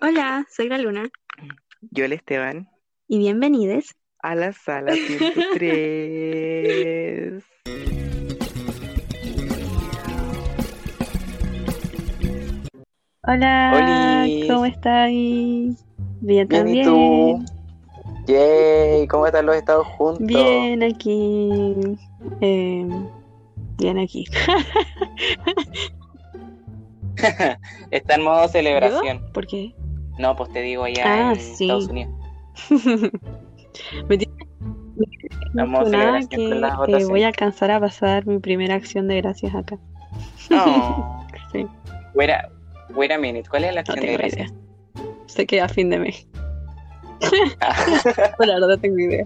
Hola, soy la Luna Yo el Esteban y bienvenidos. a la sala 103. Hola, Olis. ¿cómo estáis? Bien, Bien, también. ¿y tú? Yay, ¿cómo están los estados juntos? Bien aquí. Eh, bien aquí. Está en modo celebración. ¿Yo? ¿Por qué? No, pues te digo allá Ah, en sí. Estados Unidos. Me tiene Vamos a emocionada celebración que votaciones. voy a alcanzar a pasar mi primera acción de gracias acá. No. Sí, Wait a, wait a minute, ¿cuál es la no acción de tengo gracias? idea. Sé que a fin de mes. Pero la verdad no tengo idea.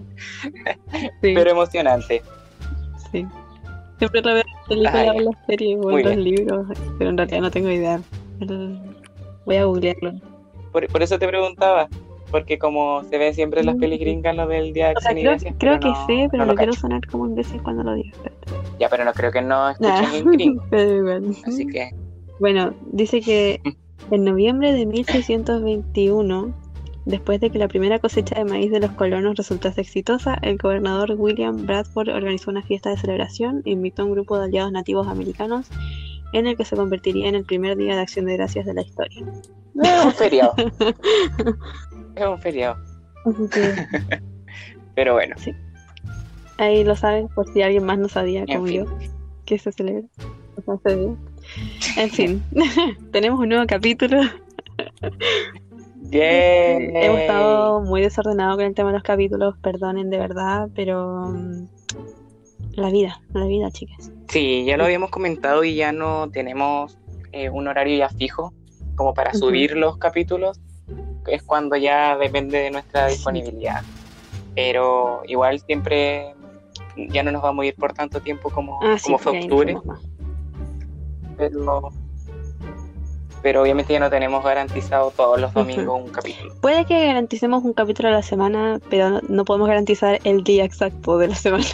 Sí, Pero emocionante. sí. Siempre lo veo en películas o las series o en los bien. libros, pero en realidad no tengo idea. Voy a googlearlo. Por, por eso te preguntaba. Porque como se ve siempre en las Mm. pelis gringas lo del Día de O sea, Acción y creo, Gracias, creo pero que sé, pero no lo quiero sonar como imbécil cuando lo diga. espérate. Ya, pero no creo que no escuchen Nah, en gringo. Así que Bueno, dice que en noviembre de 1621, después de que la primera cosecha de maíz de los colonos resultase exitosa, el gobernador William Bradford organizó una fiesta de celebración e invitó a un grupo de aliados nativos americanos en el que se convertiría en el primer día de acción de gracias de la historia. es un feriado. es un feriado. Pero bueno, ahí lo saben, por si alguien más no sabía, En como fin. yo, que se celebra. o sea, se ve. En fin, tenemos un nuevo capítulo. Yay. Hemos estado muy desordenados con el tema de los capítulos, perdonen de verdad, pero mm, la vida, la vida, chicas. Sí, ya lo habíamos comentado y ya no tenemos eh, un horario ya fijo como para subir los capítulos. Es cuando ya depende de nuestra Sí. disponibilidad. Pero igual siempre ya no nos vamos a ir por tanto tiempo como, Ah, sí, como fue ahí nos octubre. Pero, pero obviamente ya no tenemos garantizado todos los domingos un capítulo. Puede que garanticemos un capítulo a la semana, pero no, no podemos garantizar el día exacto de la semana.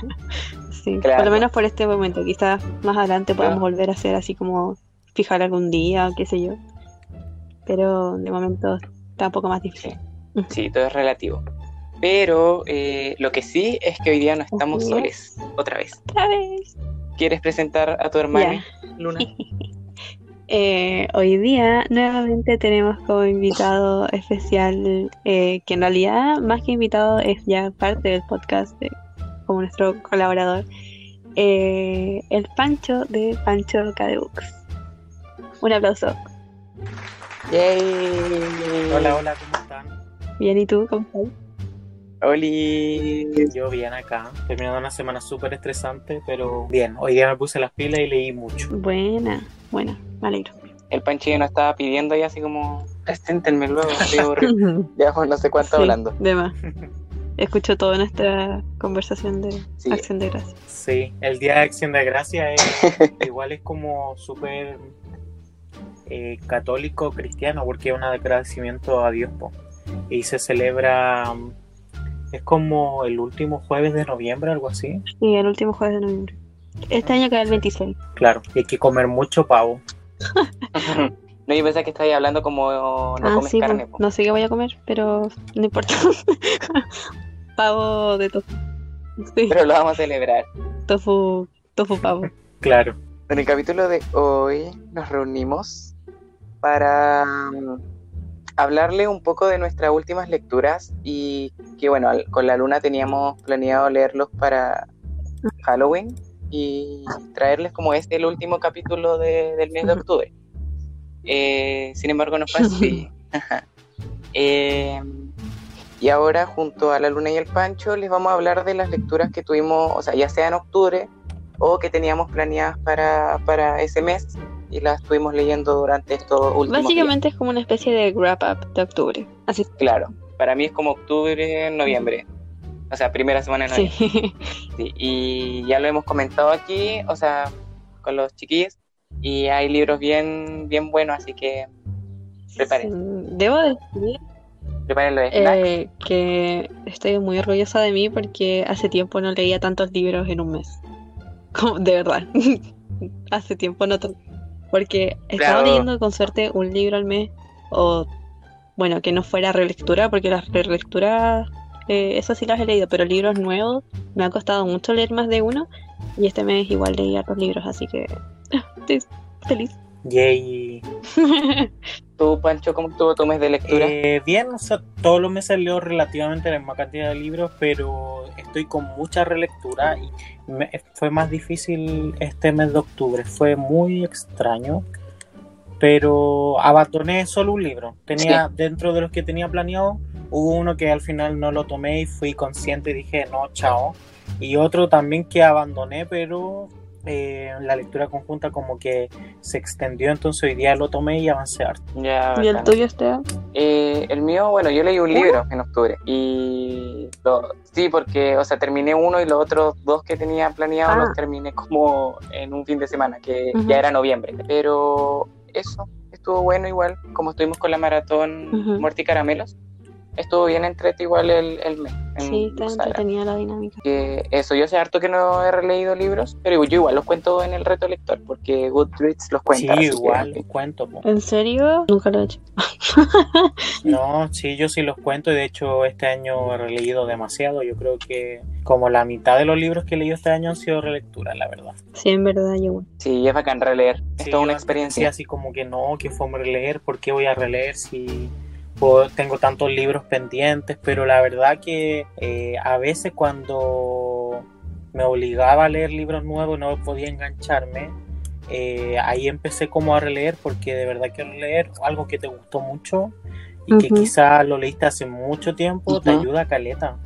Sí, Claro. por lo menos por este momento. Quizás más adelante podamos Claro. volver a hacer así como fijar algún día, qué sé yo. Pero de momento está un poco más difícil. Sí, todo es relativo. Pero eh, lo que sí es que hoy día no estamos soles, otra vez. Otra vez. ¿Quieres presentar a tu hermana, Luna? Eh, hoy día nuevamente tenemos como invitado especial, eh, que en realidad más que invitado es ya parte del podcast de- como nuestro colaborador, eh, el Pancho de Pancho Cadebooks. Un aplauso. Yay. Hola, hola, ¿cómo están? Bien, ¿y tú? ¿Cómo estás? Oli. Yo bien acá, terminando una semana súper estresante, pero bien, hoy día me puse las pilas y leí mucho. Buena, buena, me alegro. El panchillo nos estaba pidiendo ya así como, preséntenme luego, estoy aburrido". Llevamos no sé cuánto Sí, hablando. de más. Escucho toda nuestra conversación de Sí. Acción de Gracias. Sí, el Día de Acción de Gracia es, igual es como súper eh, católico cristiano porque es un agradecimiento a Dios. po. Y se celebra, es como el último jueves de noviembre, algo así. Sí, el último jueves de noviembre. Este año queda el 26. Claro, y hay que comer mucho pavo. No, yo pensaba que estabas hablando como no ah, comes sí, carne. po. po. no sé qué voy a comer, pero no importa. pavo de tofu. Sí, Pero lo vamos a celebrar. tofu, tofu pavo. Claro, En el capítulo de hoy nos reunimos para mm, hablarle un poco de nuestras últimas lecturas y que bueno, con la luna teníamos planeado leerlos para Halloween y traerles como este el último capítulo de- del mes de octubre. Eh, sin embargo, no fue así. Eh, y ahora, junto a la Luna y el Pancho, les vamos a hablar de las lecturas que tuvimos, o sea, ya sea en octubre o que teníamos planeadas para, para ese mes y las estuvimos leyendo durante estos últimos días. Básicamente es como una especie de wrap up de octubre. Así Claro, para mí es como octubre, noviembre. O sea, primera semana de noviembre. sí. Sí, y ya lo hemos comentado aquí, o sea, con los chiquillos. Y hay libros bien, bien buenos, así que prepárense. Debo decir Preparen los snacks. eh, que estoy muy orgullosa de mí porque hace tiempo no leía tantos libros en un mes. Como, de verdad. hace tiempo no. Porque estaba Claro. leyendo con suerte un libro al mes o bueno, que no fuera relectura, porque las relecturas, eh, esas sí las he leído, pero libros nuevos me ha costado mucho leer más de uno y este mes igual leí otros libros, así que estoy feliz. Yay. ¿Tú, Pancho, cómo estuvo tu mes de lectura? Eh, bien, o sea, todos los meses leo relativamente la misma cantidad de libros, pero estoy con mucha relectura y me- fue más difícil este mes de octubre. Fue muy extraño, pero abandoné solo un libro. Tenía dentro de los que tenía planeado, hubo uno que al final no lo tomé y fui consciente y dije no, chao. Y otro también que abandoné, pero eh, la lectura conjunta como que se extendió, entonces hoy día lo tomé y avancé harto. Ya, ¿Y el tuyo, Esteban? Eh, el mío, bueno, yo leí un libro en octubre y lo- sí, porque, o sea, terminé uno y los otros dos que tenía planeado Ah. los terminé como en un fin de semana, que Ujú. ya era noviembre. Pero eso, estuvo bueno igual, como estuvimos con la maratón Ujú. Muerte y Caramelos, estuvo bien entrete igual el, el mes. en Sí, está entretenida la dinámica. Que eso, yo sé harto que no he releído libros, pero yo igual los cuento en el reto lector, porque Goodreads los cuenta. sí, igual, los cuento. po. ¿En serio? Nunca lo he hecho. No, sí, yo sí los cuento y de hecho este año he releído demasiado. Yo creo que como la mitad de los libros que he leído este año han sido relecturas, la verdad. Sí, en verdad, yo igual. Sí, es bacán releer, es Sí, toda una experiencia. así como que no, que fue releer, ¿por qué voy a releer si puedo- tengo tantos libros pendientes? Pero la verdad que eh, a veces cuando me obligaba a leer libros nuevos no podía engancharme. eh, ahí empecé como a releer porque de verdad quiero leer algo que te gustó mucho y que Ujú. quizá lo leíste hace mucho tiempo, te Ujú. ayuda a caleta.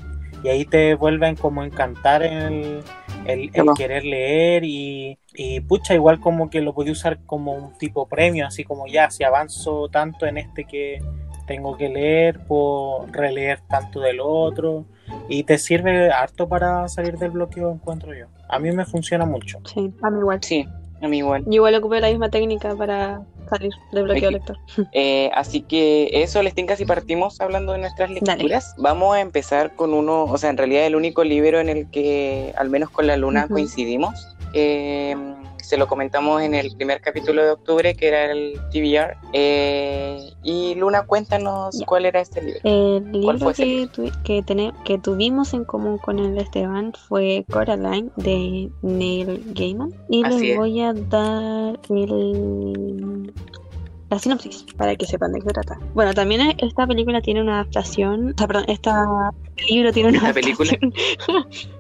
Y ahí te vuelven como a encantar el, el, el querer leer y, y pucha, igual como que lo podía usar como un tipo premio, así como ya, si avanzo tanto en este que tengo que leer, puedo releer tanto del otro y te sirve harto para salir del bloqueo, encuentro yo. A mí me funciona mucho. Sí, a mí igual. Sí, a mí igual. Yo igual ocupé la misma técnica para salir del bloqueo Aquí. lector. Eh, así que eso, les tinca si partimos hablando de nuestras Dale. lecturas. Vamos a empezar con uno, o sea, en realidad el único libro en el que, al menos con la luna, Ujú. coincidimos. Eh, se lo comentamos en el primer capítulo de octubre, que era el TBR. Eh, y Luna, cuéntanos cuál era este libro. El ¿Cuál libro que, tuvi- que, tene- que tuvimos en común con el Esteban fue Coraline de Neil Gaiman. Y Así les es. voy a dar el, la sinopsis para que sepan de qué trata. Bueno, también e- esta película tiene una adaptación. O sea, perdón, esta este libro tiene una ¿La película?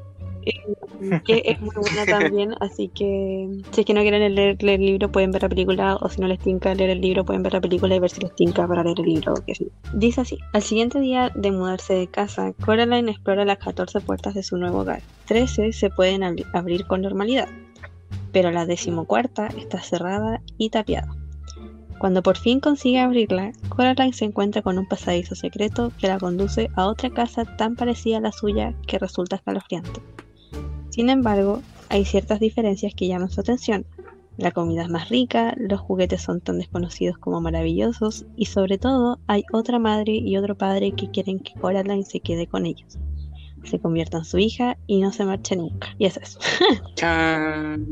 eh, que es muy buena también, así que si es que no quieren leer, leer el libro pueden ver la película o si no les tinca leer el libro pueden ver la película y ver si les tinca para leer el libro. Que sí. Dice así, al siguiente día de mudarse de casa, Coraline explora las 14 puertas de su nuevo hogar. 13 se pueden abri- abrir con normalidad, pero la decimocuarta está cerrada y tapiada. Cuando por fin consigue abrirla, Coraline se encuentra con un pasadizo secreto que la conduce a otra casa tan parecida a la suya que resulta escalofriante. Sin embargo, hay ciertas diferencias que llaman su atención. La comida es más rica, los juguetes son tan desconocidos como maravillosos y sobre todo hay otra madre y otro padre que quieren que Coraline se quede con ellos. Se convierta en su hija y no se marche nunca. Y eso es. Chan.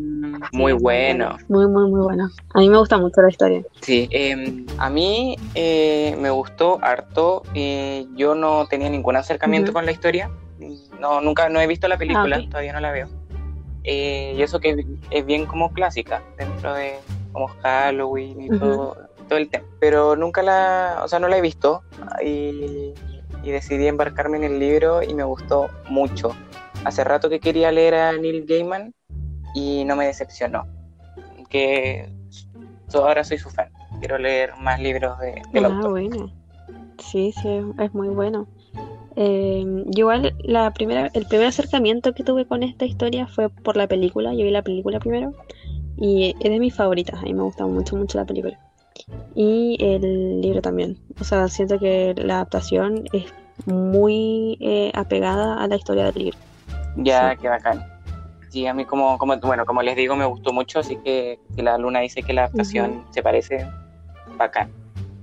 Sí, Muy bueno. Muy, muy, muy bueno. A mí me gusta mucho la historia. Sí, eh, a mí eh, me gustó harto. eh, yo no tenía ningún acercamiento con la historia. No, nunca, no he visto la película, Ah, ok. todavía no la veo. Eh, y eso que es- bien como clásica dentro de como Halloween y todo, todo el tema. Pero nunca la, o sea, no la he visto y, y decidí embarcarme en el libro y me gustó mucho. Hace rato que quería leer a Neil Gaiman y no me decepcionó. Que ahora soy su fan. Quiero leer más libros de, del ah, autor. bueno. Sí, sí, es muy bueno. Eh, yo igual la primera, el primer acercamiento que tuve con esta historia fue por la película. Yo vi la película primero y es de mis favoritas. A mí me gusta mucho, mucho la película. Y el libro también. O sea, siento que la adaptación es muy eh, apegada a la historia del libro. Ya, Sí. qué bacán. Sí, a mí como, como, bueno, como les digo, me gustó mucho, así que si la luna dice que la adaptación se parece, bacán.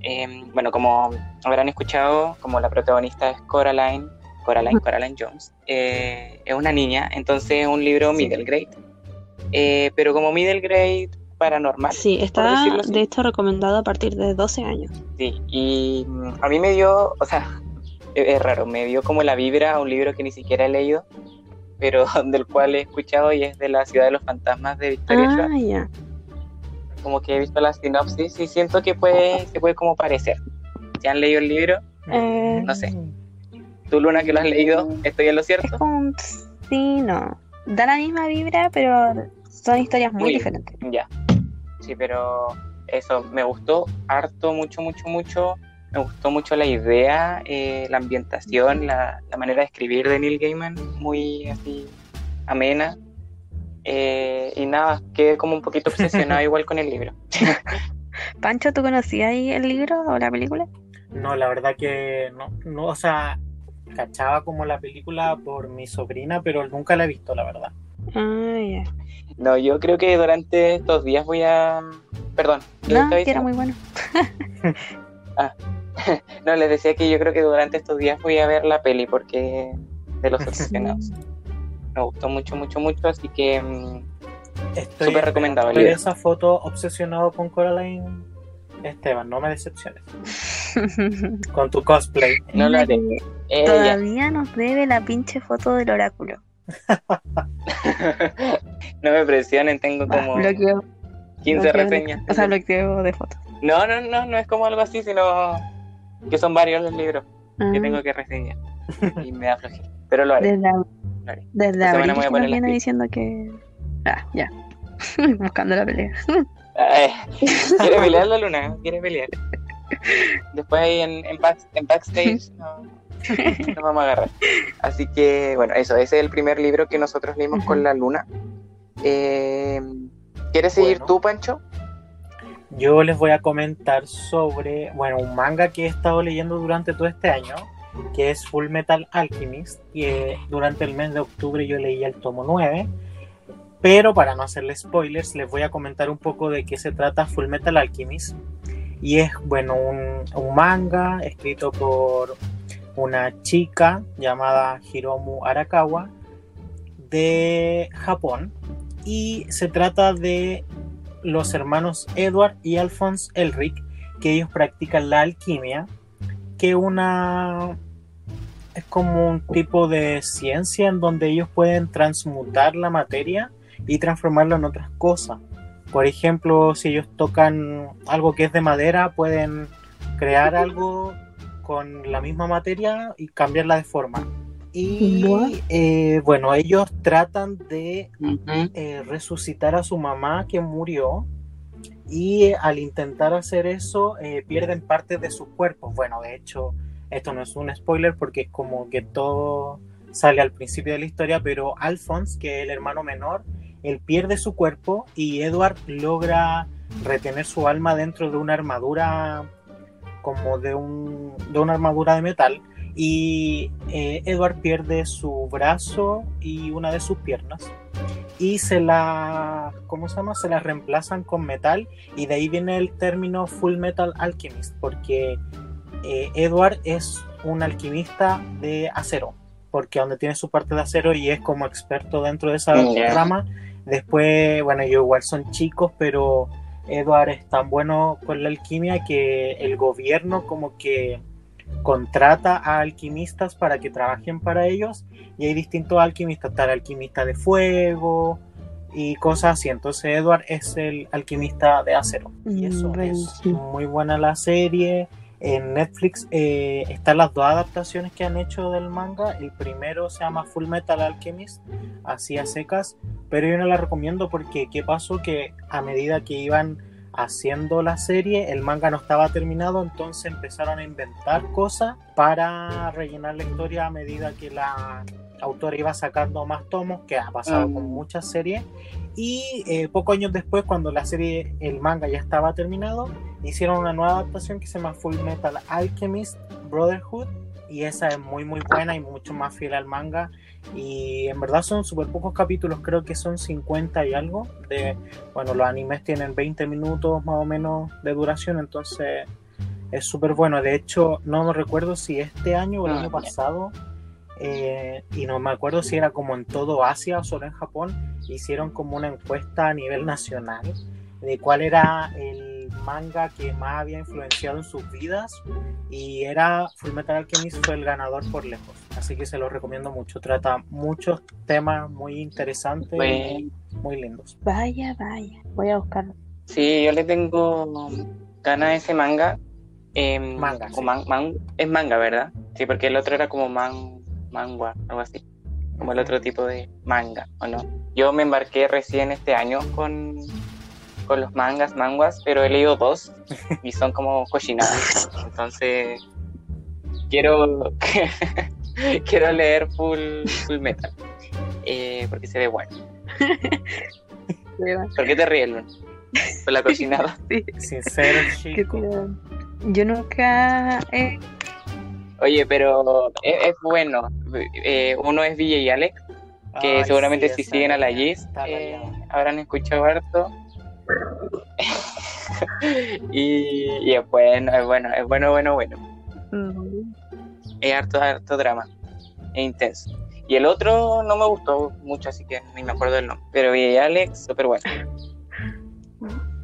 Eh, bueno, como habrán escuchado, como la protagonista es Coraline, Coraline. Coraline Jones, eh, es una niña, entonces es un libro middle grade. Eh, pero como middle grade paranormal. Sí, está de hecho recomendado a partir de 12 años. Sí, y mm, a mí me dio, o sea, es, raro, me dio como la vibra a un libro que ni siquiera he leído, pero del cual he escuchado y es de la ciudad de los fantasmas de Victoria Ah, Schwab. ya. Como que he visto la sinopsis y siento que puede, se puede como parecer. Si han leído el libro, Eh, no sé. tú Luna que lo has leído, ¿estoy en lo Es cierto? como un sí, no. Da la misma vibra, pero son historias muy Muy- diferentes. Ya. Sí, pero eso, me gustó harto, mucho, mucho, mucho. Me gustó mucho la idea, eh, la ambientación, la, la manera de escribir de Neil Gaiman, muy así amena. Eh, y nada, quedé como un poquito obsesionado igual con el libro. Pancho, ¿tú conocías ahí el libro o la película? No, la verdad que no, no, o sea, cachaba como la película por mi sobrina, pero nunca la he visto, la verdad. Ah, ya. No, yo creo que durante estos días voy a... Perdón, ¿qué No, que era muy bueno. No, les decía que yo creo que durante estos días voy a ver la peli porque de los obsesionados. Me gustó mucho, mucho, mucho, así que mm, Estoy Súper ver libro. esa foto obsesionado con Coraline Esteban, no me decepciones. Con tu cosplay. no lo haré. Ella. Todavía nos debe la pinche foto del oráculo. no me presionen, tengo como bloqueo, 15 bloqueo de- reseñas. O sea, bloqueo de fotos. No, no, no, no es como algo así, sino que son varios los libros que Ah, tengo que reseñar. Y me da flojera. Pero lo haré. desde Lo desde abril me voy a que poner nos viene diciendo que... Ah, ya. Buscando la pelea. Ay, ¿Quiere pelear la luna? ¿Quiere pelear? Después ahí en, en, back- en backstage no, nos vamos a agarrar. Así que, bueno, eso, ese es el primer libro que nosotros leímos con la luna. Eh, ¿Quieres seguir Bueno. tú, Pancho? Yo les voy a comentar sobre, bueno, un manga que he estado leyendo durante todo este año, que es Full Metal Alchemist, durante el mes de octubre yo leí el tomo 9, pero para no hacerles spoilers, les voy a comentar un poco de qué se trata Full Metal Alchemist. Y es, bueno, un, un manga escrito por una chica llamada Hiromu Arakawa de Japón. Y se trata de los hermanos Edward y Alphonse Elric, que ellos practican la alquimia, que una es como un tipo de ciencia en donde ellos pueden transmutar la materia y transformarla en otras cosas. Por ejemplo, si ellos tocan algo que es de madera, pueden crear algo con la misma materia y cambiarla de forma. Y eh, bueno, ellos tratan de eh, resucitar a su mamá que murió y eh, al intentar hacer eso eh, pierden parte de sus cuerpos. Bueno, de hecho, esto no es un spoiler porque es como que todo sale al principio de la historia, pero Alphonse, que es el hermano menor, él pierde su cuerpo y Edward logra retener su alma dentro de una armadura como de, un, de una armadura de metal y eh, Edward pierde su brazo y una de sus piernas y se la ¿cómo se llama? se la reemplazan con metal y de ahí viene el término Full Metal Alchemist porque eh, Edward es un alquimista de acero porque donde tiene su parte de acero y es como experto dentro de esa Ya. rama después bueno ellos igual son chicos pero Edward es tan bueno con la alquimia que el gobierno como que contrata a alquimistas para que trabajen para ellos y hay distintos alquimistas, está el alquimista de fuego y cosas así. Entonces Edward es el alquimista de acero y Mm, eso es muy buena la serie. En Netflix eh, están las dos adaptaciones que han hecho del manga. El primero se llama Full Metal Alchemist, así a secas, pero yo no la recomiendo porque qué pasó que a medida que iban haciendo la serie, el manga no estaba terminado, entonces empezaron a inventar cosas para rellenar la historia a medida que la autora iba sacando más tomos, que ha pasado con Mm. muchas series. Y eh, pocos años después, cuando la serie, el manga ya estaba terminado, hicieron una nueva adaptación que se llama Full Metal Alchemist Brotherhood. Y esa es muy muy buena y mucho más fiel al manga. Y en verdad son súper pocos capítulos, creo que son 50 y algo. De, bueno, los animes tienen 20 minutos más o menos de duración, entonces es súper bueno. De hecho, no me recuerdo si este año o el Ah, año pasado, eh, y no me acuerdo si era como en todo Asia o solo en Japón, hicieron como una encuesta a nivel nacional de cuál era el manga que más había influenciado en sus vidas y era Fullmetal Alchemist fue el ganador por lejos. Así que se lo recomiendo mucho. Trata muchos temas muy interesantes y muy lindos. Vaya, vaya. Voy a buscarlo. Sí, yo le tengo ganas a ese manga. Em, Manga, sí. man- man- es manga, ¿verdad? Sí, porque el otro era como man, mangua, algo así. Como el otro tipo de manga, ¿o no? Yo me embarqué recién este año con, con los mangas, manguas, pero he leído dos y son como cochinadas. Entonces, quiero, quiero leer full, full metal. eh, porque se ve bueno. ¿Por qué te ríes, Luna? Por la cochinada. Sincero, Qué chico. Yo nunca he Oye, pero es, es bueno. Eh, uno es VJ y Alex, que Ay, seguramente sí, si siguen a la está eh, habrán escuchado harto. y, y es bueno, es bueno, es bueno, bueno, bueno. Es harto, harto drama. Es intenso. Y el otro no me gustó mucho, así que ni me acuerdo del nombre. Pero VJ y Alex, súper bueno.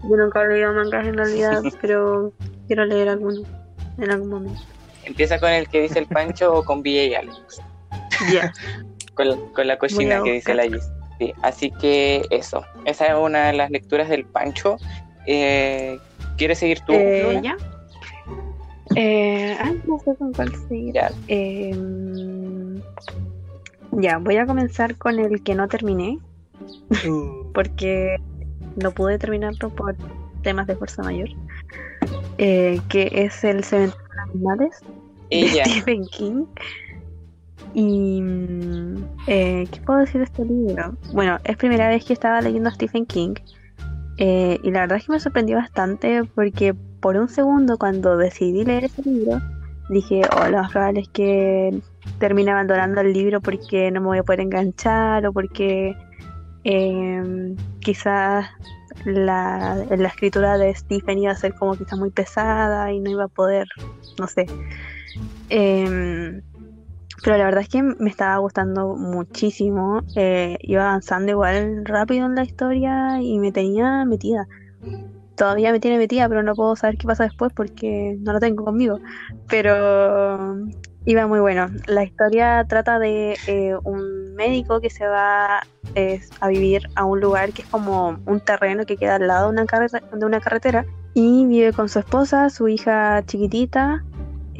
Yo nunca he leído mangas en realidad, pero quiero leer alguno en algún momento. Empieza con el que dice el Pancho o con y Alex. Ya. con, con la Voy cocina a que dice la Gis. Sí, así que eso, esa es una de las lecturas del Pancho. Eh, ¿Quieres seguir tú? Eh, ya. Eh, ay, no sé con cuál seguir. Ya. Eh, ya, voy a comenzar con el que no terminé, Uh, porque no pude terminarlo por temas de fuerza mayor. Eh, que es el Cementerio de los De Stephen King. Y mm, eh, ¿qué puedo decir de este libro? Bueno, es primera vez que estaba leyendo a Stephen King eh, y la verdad es que me sorprendió bastante porque por un segundo cuando decidí leer ese libro dije, oh, lo más probable es que termine abandonando el libro porque no me voy a poder enganchar o porque eh, quizás la, la escritura de Stephen iba a ser como quizás muy pesada y no iba a poder, no sé. Em, pero la verdad es que me estaba gustando muchísimo. eh, iba avanzando igual rápido en la historia y me tenía metida. Todavía me tiene metida, pero no puedo saber qué pasa después porque no lo tengo conmigo. Pero iba muy bueno. La historia trata de eh, un médico que se va eh, a vivir a un lugar que es como un terreno que queda al lado de una, de una carretera y vive con su esposa, su hija chiquitita,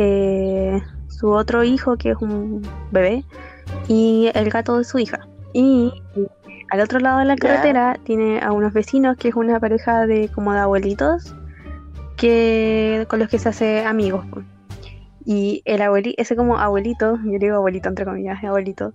eh, su otro hijo que es un bebé y el gato de su hija. Y al otro lado de la carretera tiene a unos vecinos que es una pareja de como de abuelitos que con los que se hace amigos. Y el abuelito, ese como abuelito, yo digo abuelito entre comillas, abuelito,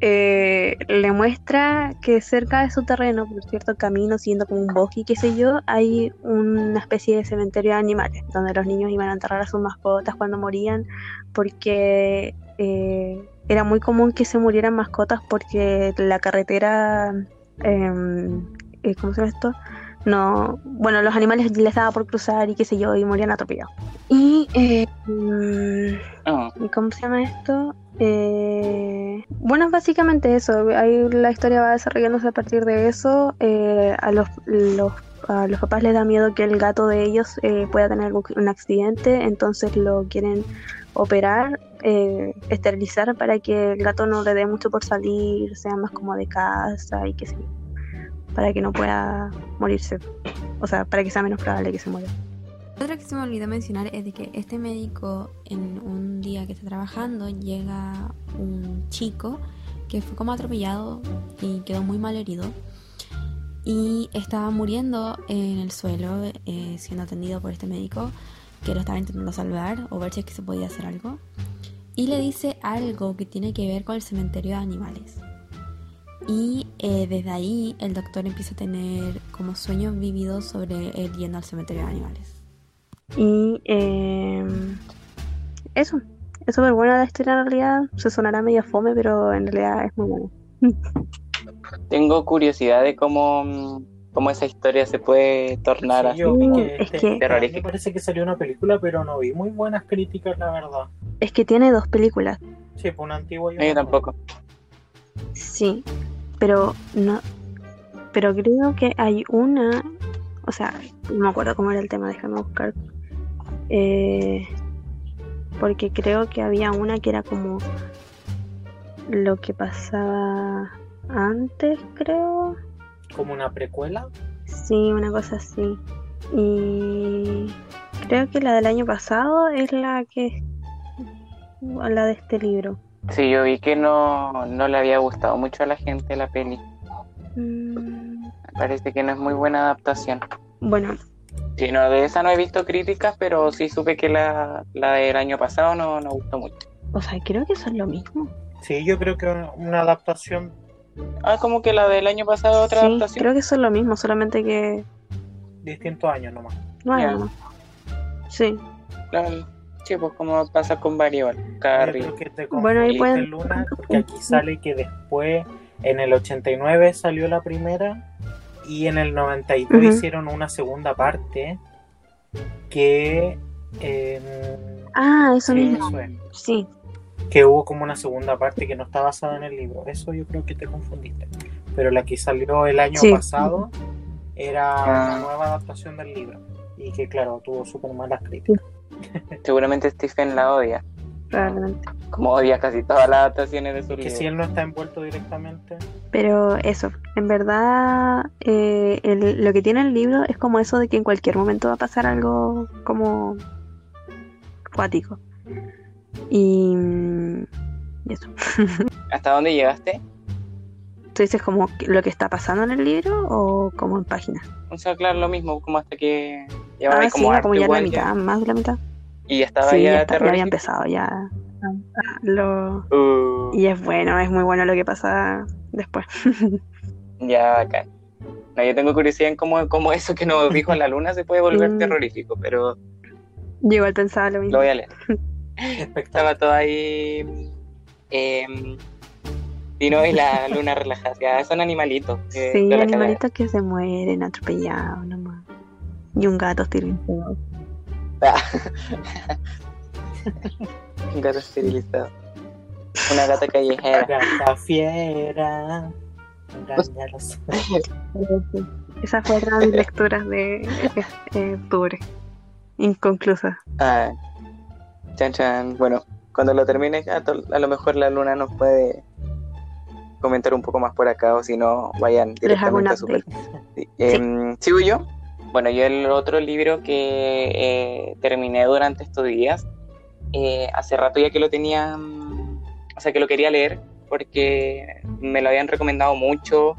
eh, le muestra que cerca de su terreno, por cierto camino, siguiendo como un bosque qué sé yo, hay una especie de cementerio de animales, donde los niños iban a enterrar a sus mascotas cuando morían, porque eh, era muy común que se murieran mascotas porque la carretera, em, eh, ¿cómo se llama esto? No, bueno, los animales les daba por cruzar y qué sé yo, y morían atropellados. Y, eh, mm, oh, ¿Y cómo se llama esto? Eh, bueno, es básicamente eso. Ahí la historia va desarrollándose a partir de eso. Eh, a, los, los- a los papás les da miedo que el gato de ellos eh, pueda tener un accidente, entonces lo quieren operar, eh, esterilizar para que el gato no le dé mucho por salir, sea más como de casa y qué sé yo, para que no pueda morirse. O sea, para que sea menos probable que se muera. Otra que se me olvidó mencionar es de que este médico en un día que está trabajando llega un chico que fue como atropellado y quedó muy mal herido y estaba muriendo en el suelo eh, siendo atendido por este médico que lo estaba intentando salvar o ver si es que se podía hacer algo y le dice algo que tiene que ver con el cementerio de animales y eh, desde ahí el doctor empieza a tener como sueños vividos sobre él yendo al cementerio de animales Y eh, eso, es súper buena la historia en realidad. Se sonará medio fome, pero en realidad es muy buena. tengo curiosidad de cómo, cómo esa historia se puede tornar sí, así. yo vi que es este- que- me Terrorífico. parece que salió una película, pero no vi muy buenas críticas, la verdad. Es que tiene dos películas, Sí, pues una antigua y yo una nueva. tampoco. sí, pero no, pero creo que hay una O sea, no me acuerdo cómo era el tema, déjame buscar. Eh, porque creo que había una que era como lo que pasaba antes, creo. Como una precuela. Sí, una cosa así. Y creo que la del año pasado es la que la de este libro. Sí, yo vi que no, no le había gustado mucho a la gente la peli. Mm, Me parece que no es muy buena adaptación. bueno, Sí, no, de esa no he visto críticas, pero sí supe que la, la del año pasado no, no gustó mucho. o sea, creo que es lo mismo. Sí, yo creo que una adaptación. Ah, como que la del año pasado otra sí, adaptación. creo que es lo mismo, solamente que distintos años nomás. no hay uno. Sí, Claro, sí, pues como pasa con varios, Yo Carrie. creo que te Bueno, ahí confundiste, pueden- Luna, porque aquí sale que después, en el 89 salió la primera y en el 92 Ujú. hicieron una segunda parte que... em, ah, eso sí, mismo. eso es. Sí, que hubo como una segunda parte que no está basada en el libro. Eso yo creo que te confundiste. Pero la que salió el año Sí. pasado era Ah. una nueva adaptación del libro. Y que claro, tuvo súper malas críticas. Seguramente Stephen la odia, probablemente. como odia casi todas las adaptaciones de su Que libro. si él no está envuelto directamente, Pero eso, en verdad, eh, el- lo que tiene el libro es como eso de que en cualquier momento va a pasar algo como cuático. Y, mm, y eso. ¿Hasta dónde llegaste? ¿Tú dices como que- lo que está pasando en el libro o como en páginas? O sea, claro, lo mismo, como hasta que llevaba Ah, ahí sí, como, como ya la mitad, más de la mitad. Y ya estaba Sí, ya, ya, está- ya había empezado, ya. Lo... Uh, Y es bueno, es muy bueno lo que pasa después. Ya, bacán. No, yo tengo curiosidad en cómo, cómo eso que nos dijo la luna se puede volver terrorífico, pero Yo igual pensaba lo mismo. lo voy a leer. Estaba todo ahí. Eh, Dino y la luna relajada. Ya, son animalitos. Sí, animalitos que se mueren atropellados nomás. Y un gato esterilizado. cagaron. Un gato esterilizado. Una gata callejera. Gata fiera. los- Esas fueron mis lecturas de eh, octubre. Inconclusas. Ah, chan chan. Bueno, cuando lo termine, a, a lo mejor la luna nos puede comentar un poco más por acá, o si no, vayan directamente a su. Sí. Em, ¿Sigo yo? Bueno, yo el otro libro que eh, terminé durante estos días, eh, hace rato ya que lo tenía, mm, o sea, que lo quería leer, porque me lo habían recomendado mucho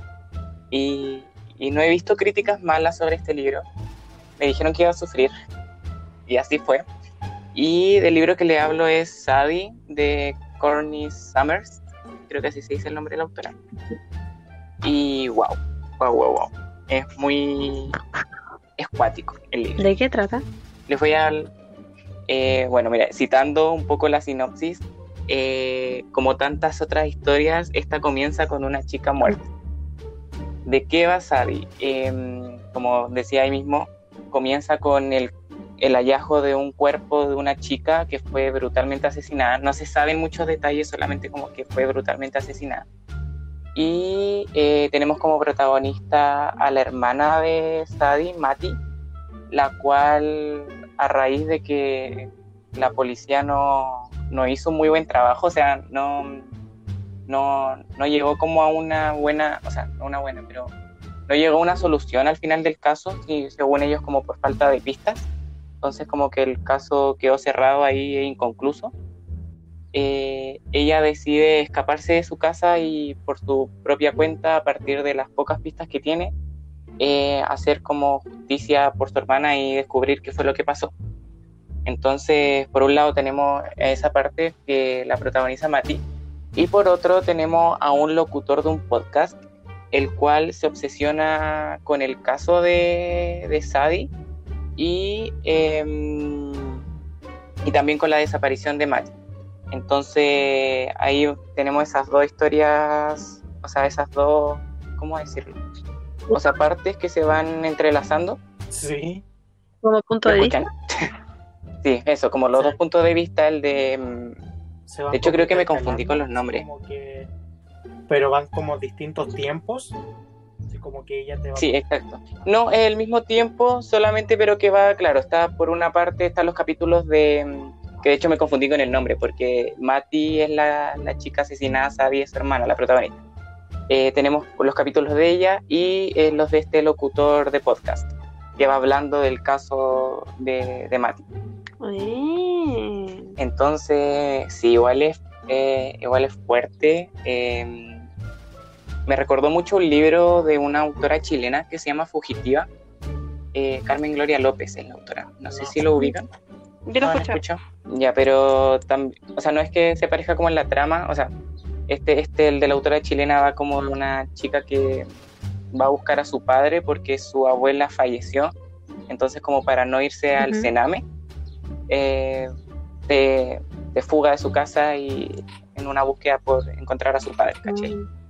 y, y no he visto críticas malas sobre este libro. Me dijeron que iba a sufrir y así fue. Y del libro que le hablo es Sadie de Corny Summers, creo que así se dice el nombre de la autora. Y wow, wow, wow, wow. Es muy escuático el libro. ¿De qué trata? Les voy a... eh, bueno, mira, citando un poco la sinopsis, eh, como tantas otras historias, esta comienza con una chica muerta. ¿De qué va Sadie? Em, como decía ahí mismo, comienza con el, el hallazgo de un cuerpo de una chica que fue brutalmente asesinada. No se saben muchos detalles, solamente como que fue brutalmente asesinada. Y eh, tenemos como protagonista a la hermana de Sadie, Mati, la cual a raíz de que la policía no, no hizo muy buen trabajo, o sea, no, no, no llegó como a una buena, o sea, no una buena, pero no llegó una solución al final del caso, y según ellos como por falta de pistas, entonces como que el caso quedó cerrado ahí e inconcluso. Eh, ella decide escaparse de su casa y por su propia cuenta, a partir de las pocas pistas que tiene, eh, hacer como justicia por su hermana y descubrir qué fue lo que pasó. Entonces, por un lado tenemos esa parte que la protagoniza Mati y por otro tenemos a un locutor de un podcast, el cual se obsesiona con el caso de, de Sadie y, em, y también con la desaparición de Mati. Entonces, ahí tenemos esas dos historias, o sea, esas dos, ¿cómo decirlo? O sea, partes que se van entrelazando. Sí, Como punto ¿Me de vista. Sí, eso, como los dos puntos de vista, el de... se van De hecho, creo que me confundí con los nombres. como que- Pero van como distintos tiempos. Así como que ella te va Sí, exacto. No, es el mismo tiempo, solamente, pero que va, claro, está por una parte, están los capítulos de, mm, que de hecho me confundí con el nombre, porque Mati es la, la chica asesinada, Sabi es su hermana, la protagonista. Eh, tenemos los capítulos de ella y eh, los de este locutor de podcast, que va hablando del caso de, de Mati. Entonces, sí, igual es, eh, igual es fuerte. eh, me recordó mucho un libro de una autora chilena que se llama Fugitiva. Eh, Carmen Gloria López es la autora. No sé si lo ubican. Yo lo ¿No han escucho. Ya, pero o sea, no es que se parezca como en la trama, o sea, este, este, el de la autora chilena va como una chica que va a buscar a su padre porque su abuela falleció, entonces como para no irse al cename, eh, de, de fuga de su casa y en una búsqueda por encontrar a su padre, ¿cachai? Mm,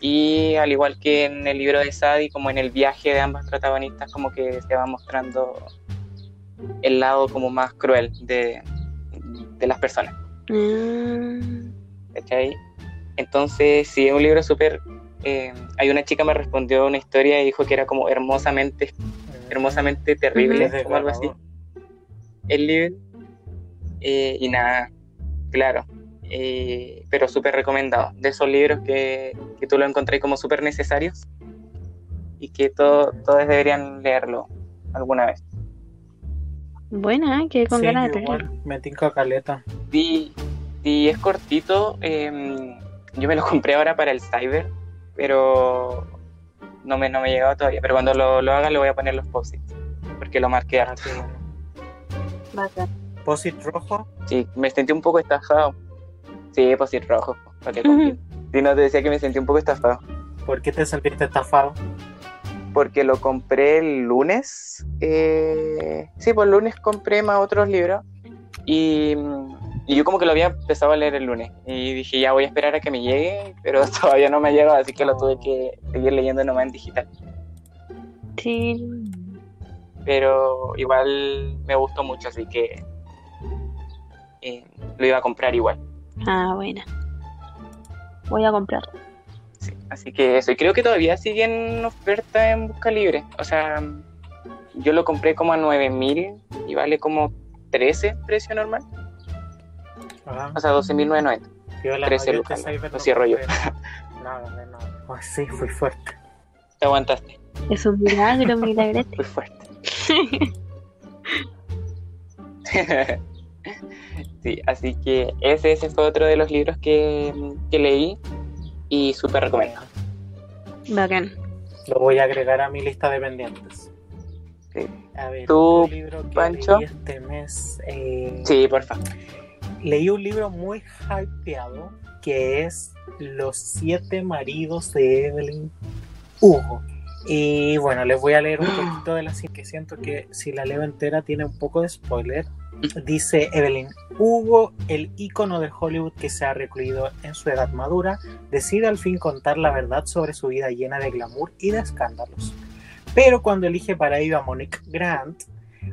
Y al igual que en el libro de Sadie, como en el viaje de ambas protagonistas, como que se va mostrando el lado como más cruel de, de las personas. mm, ¿cachai? Entonces, sí, es un libro súper... eh, hay una chica me respondió una historia y dijo que era como hermosamente, hermosamente terrible, Es como algo así, el libro. Eh, y nada, claro, eh, pero súper recomendado. De esos libros que, que tú lo encontré como súper necesarios y que to- todos deberían leerlo alguna vez. Buena, que con Sí, ganas de igual, me tinca caleta. Y, y es cortito, eh, yo me lo compré ahora para el Cyber, pero no me, no me ha llegado todavía. Pero cuando lo, lo haga le voy a poner los posits, porque lo marqué Ah, harto. Bacán. Posit rojo. Sí, me sentí un poco estafado. Sí, posit rojo, para que confíe. Si no te decía que me sentí un poco estafado. ¿Por qué te sentiste estafado? porque lo compré el lunes. eh, sí, pues el lunes compré más otros libros. Y, y yo como que lo había empezado a leer el lunes. Y dije, ya voy a esperar a que me llegue, pero todavía no me ha llegado, así que lo tuve que seguir leyendo nomás en digital. Sí. Pero igual me gustó mucho, así que eh, lo iba a comprar igual. Ah, buena. Voy a comprar. Sí, así que eso. Y creo que todavía sigue en oferta en Busca Libre. O sea, yo lo compré como a 9000 y vale como 13 precio normal. Ajá. O sea, 12.990. Piola, 13 yo lucas, lo cierro yo. Nada, de nada. Pues sí, fui fuerte. Te aguantaste. Es un milagro, milagrete. Muy fuerte. sí, así que ese, ese fue otro de los libros que, que leí y súper recomendado. Bacán. Lo voy a agregar a mi lista de pendientes. Sí. A ver, ¿Tú, libro que Pancho? leí este mes. eh, Sí, porfa. Leí un libro muy hypeado que es Los siete maridos de Evelyn Hugo. Y bueno, les voy a leer un poquito de la que siento que si la leo entera tiene un poco de spoiler. Dice Evelyn, Hugo, el ícono de Hollywood que se ha recluido en su edad madura, decide al fin contar la verdad sobre su vida llena de glamour y de escándalos. Pero cuando elige para ello a Monique Grant,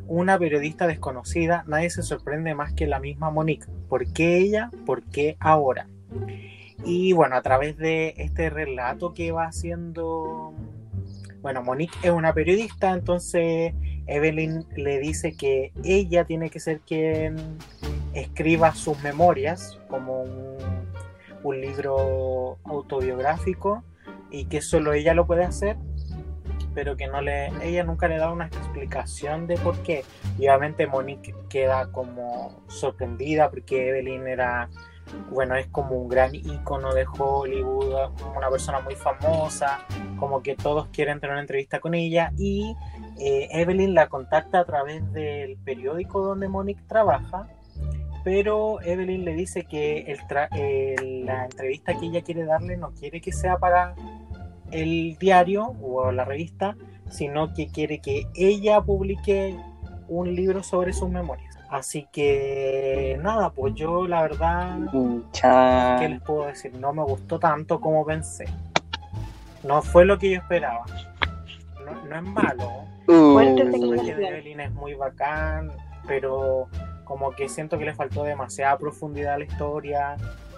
una periodista desconocida, nadie se sorprende más que la misma Monique. ¿Por qué ella? ¿Por qué ahora? Y bueno, a través de este relato que va haciendo, bueno, Monique es una periodista, entonces Evelyn le dice que ella tiene que ser quien escriba sus memorias como un, libro autobiográfico y que solo ella lo puede hacer pero que no le ella nunca le da una explicación de por qué. Y obviamente Monique queda como sorprendida porque Evelyn era bueno es como un gran ícono de Hollywood una persona muy famosa como que todos quieren tener una entrevista con ella y eh, Evelyn la contacta a través del periódico donde Monique trabaja pero Evelyn le dice que la entrevista que ella quiere darle no quiere que sea para el diario o la revista, sino que quiere que ella publique un libro sobre sus memorias. Así que nada, pues yo la verdad, Chan. ¿qué les puedo decir? No me gustó tanto como pensé. No fue lo que yo esperaba. No, no es malo. Fuerte El ese personaje de comentario. Evelyn es muy bacán, pero como que siento que le faltó demasiada profundidad a la historia.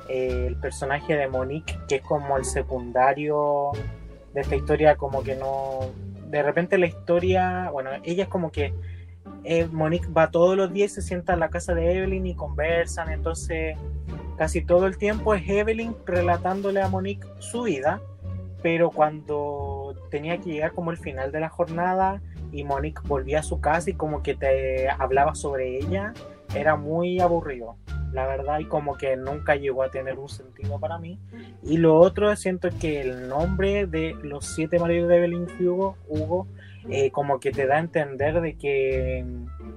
Eh, el personaje de Monique, que es como el secundario de esta historia como que no... De repente la historia, bueno, ella es como que eh, Monique va todos los días, se sienta en la casa de Evelyn y conversan, entonces casi todo el tiempo es Evelyn relatándole a Monique su vida, pero cuando tenía que llegar como el final de la jornada y Monique volvía a su casa y como que te hablaba sobre ella, era muy aburrido, la verdad, y como que nunca llegó a tener un sentido para mí. Y lo otro, siento que el nombre de los siete maridos de Evelyn Hugo, Hugo eh, como que te da a entender de que,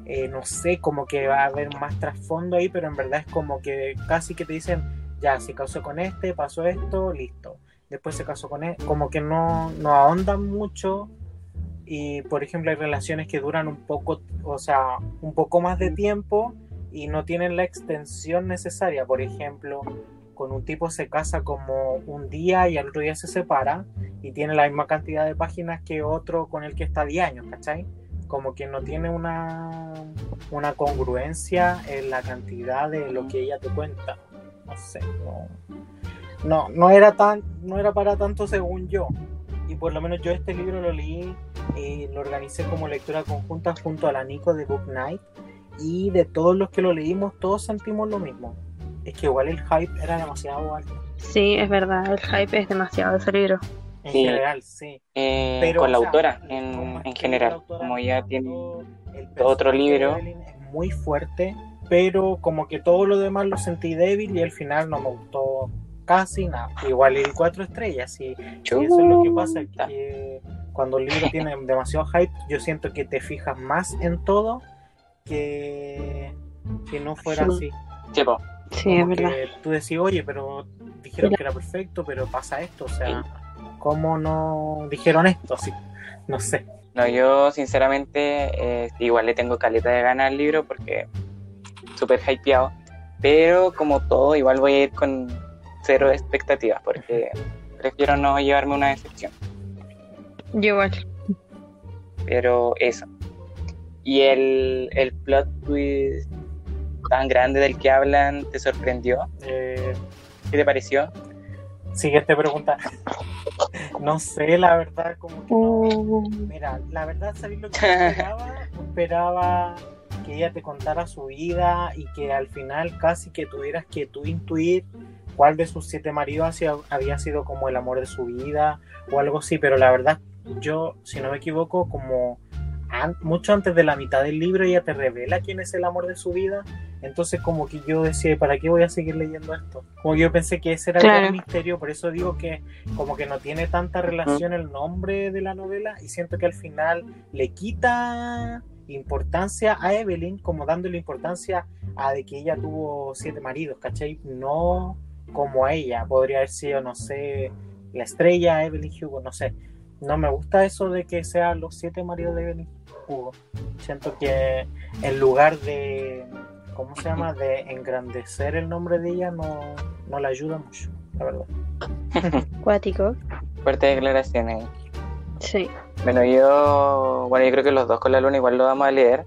eh, no sé, como que va a haber más trasfondo ahí, pero en verdad es como que casi que te dicen, ya, se casó con este, pasó esto, listo. Después se casó con él, como que no, no ahondan mucho y por ejemplo hay relaciones que duran un poco, o sea, un poco más de tiempo y no tienen la extensión necesaria. Por ejemplo, con un tipo se casa como un día y al otro día se separa y tiene la misma cantidad de páginas que otro con el que está 10 años, ¿cachai? Como que no tiene una, una congruencia en la cantidad de lo que ella te cuenta. No sé, no, no, no, era, tan, no era para tanto según yo. Y por lo menos yo este libro lo leí, y lo organicé como lectura conjunta junto a la Nico de Book Night. Y de todos los que lo leímos, todos sentimos lo mismo es que igual el hype era demasiado alto. Sí, es verdad, el hype es demasiado ese libro. En general, sí. Eh, Pero, con la autora, en, en general, como ya tiene otro libro. Es muy fuerte, pero como que todo lo demás lo sentí débil y al final no me gustó casi nada. Igual el cuatro estrellas, y, eso es lo que pasa, que cuando el libro tiene demasiado hype, yo siento que te fijas más en todo que, que no fuera así. Sí, Sí, es verdad. Tú decís, oye, pero dijeron que era perfecto, pero pasa esto, o sea, ¿cómo no dijeron esto? Sí, no sé. No, yo sinceramente eh, igual le tengo caleta de ganas al libro porque súper hypeado, pero como todo, igual voy a ir con cero expectativas porque prefiero no llevarme una decepción. Yo igual. Pero eso. Y el, el plot twist tan grande del que hablan te sorprendió? Eh, ¿Qué te pareció? Siguiente pregunta. no sé, la verdad, como que no. Mira, la verdad, ¿sabes lo que esperaba? esperaba que ella te contara su vida y que al final casi que tuvieras que tú intuir cuál de sus siete maridos había sido como el amor de su vida o algo así, pero la verdad, yo, si no me equivoco, como mucho antes de la mitad del libro ella te revela quién es el amor de su vida entonces como que yo decía, ¿para qué voy a seguir leyendo esto? Como que yo pensé que ese era el misterio, por eso digo que como que no tiene tanta relación el nombre de la novela y siento que al final le quita importancia a Evelyn como dándole importancia a de que ella tuvo siete maridos, ¿cachai? No como a ella, podría haber sido, no sé, la estrella Evelyn Hugo, no sé. No me gusta eso de que sean los siete maridos de Evelyn Hugo. Siento que en lugar de ¿cómo se llama? De engrandecer el nombre de ella no, no le ayuda mucho, la verdad. Cuático. Fuerte declaraciones. Sí. Bueno, yo, bueno, yo creo que los dos con la luna igual lo vamos a leer.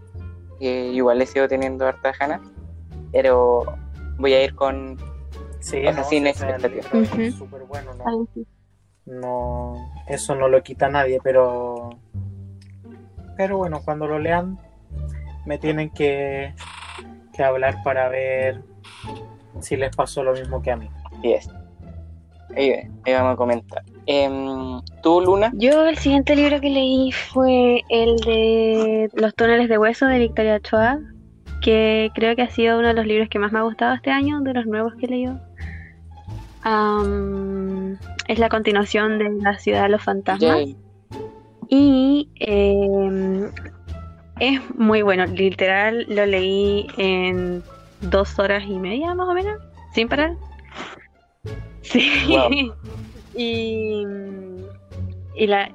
Y igual le sigo teniendo harta ganas. Pero voy a ir con. Sí, no, sin expectativas. Súper bueno, ¿no? no, eso no lo quita nadie, pero. Pero bueno, cuando lo lean, me tienen que que hablar para ver si les pasó lo mismo que a mí. Y es. Ahí, vamos a comentar. Em, ¿Tú, Luna? Yo el siguiente libro que leí fue el de Los túneles de hueso de Victoria Ochoa, que creo que ha sido uno de los libros que más me ha gustado este año, de los nuevos que he leído. es la continuación de La ciudad de los fantasmas. Y eh, es muy bueno, literal lo leí en dos horas y media más o menos, sin parar. Sí. y, y la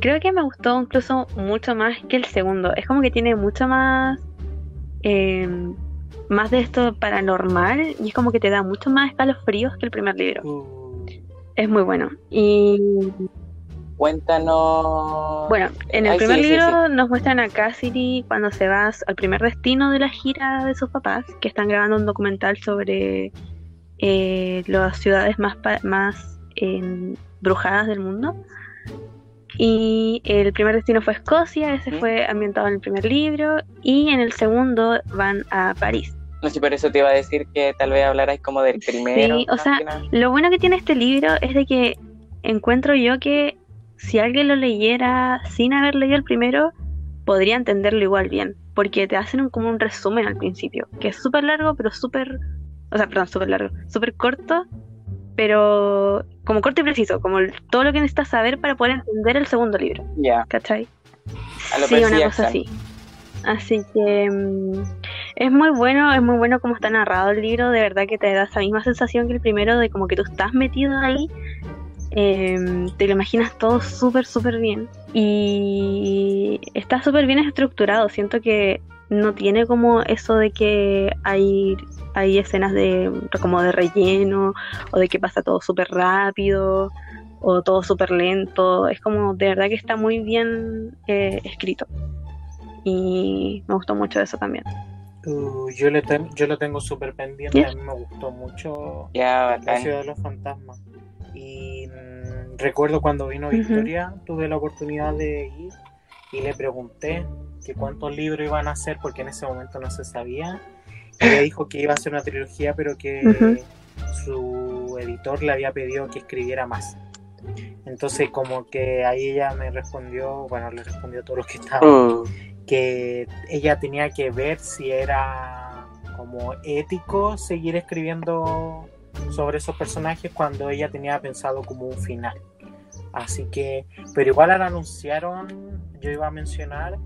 creo que me gustó incluso mucho más que el segundo. Es como que tiene mucho más em, más de esto paranormal y es como que te da mucho más escalofríos que el primer libro. Uh. Es muy bueno. Y Cuéntanos. Bueno, en el primer libro nos muestran a Cassidy cuando se va al primer destino de la gira de sus papás, que están grabando un documental sobre eh, las ciudades más, más brujadas del mundo. Y el primer destino fue Escocia, ese fue ambientado en el primer libro. Y en el segundo van a París. No sé, por eso te iba a decir que tal vez hablarais como del primero. Sí, o sea. Lo bueno que tiene este libro es de que encuentro yo que si alguien lo leyera sin haber leído el primero, podría entenderlo igual bien. Porque te hacen un- como un resumen al principio, que es súper largo, pero súper. O sea, perdón, súper largo, súper corto, pero como corto y preciso, como el- todo lo que necesitas saber para poder entender el segundo libro, Ya, ¿cachai? a lo Sí, una cosa así. Así que mm, es muy bueno, es muy bueno como está narrado el libro, de verdad que te da esa misma sensación que el primero, de como que tú estás metido ahí, em, te lo imaginas todo súper, súper bien. Y está súper bien estructurado, siento que no tiene como eso de que hay, hay escenas de como de relleno, o de que pasa todo súper rápido, o todo súper lento, es como de verdad que está muy bien eh, escrito. Y me gustó mucho eso también. Uh, yo, le ten- yo lo tengo súper pendiente, a mí me gustó mucho Ya, La ciudad de los fantasmas. Y mm, recuerdo cuando vino. Victoria, tuve la oportunidad de ir y le pregunté que cuántos libros iban a hacer, porque en ese momento no se sabía. Y ella dijo que iba a hacer una trilogía, pero que su editor le había pedido que escribiera más. Entonces, como que ahí ella me respondió, bueno, le respondió a todos los que estaban, Uh, que ella tenía que ver si era como ético seguir escribiendo sobre esos personajes cuando ella tenía pensado como un final. Así que, pero igual al anunciaron, yo iba a mencionar,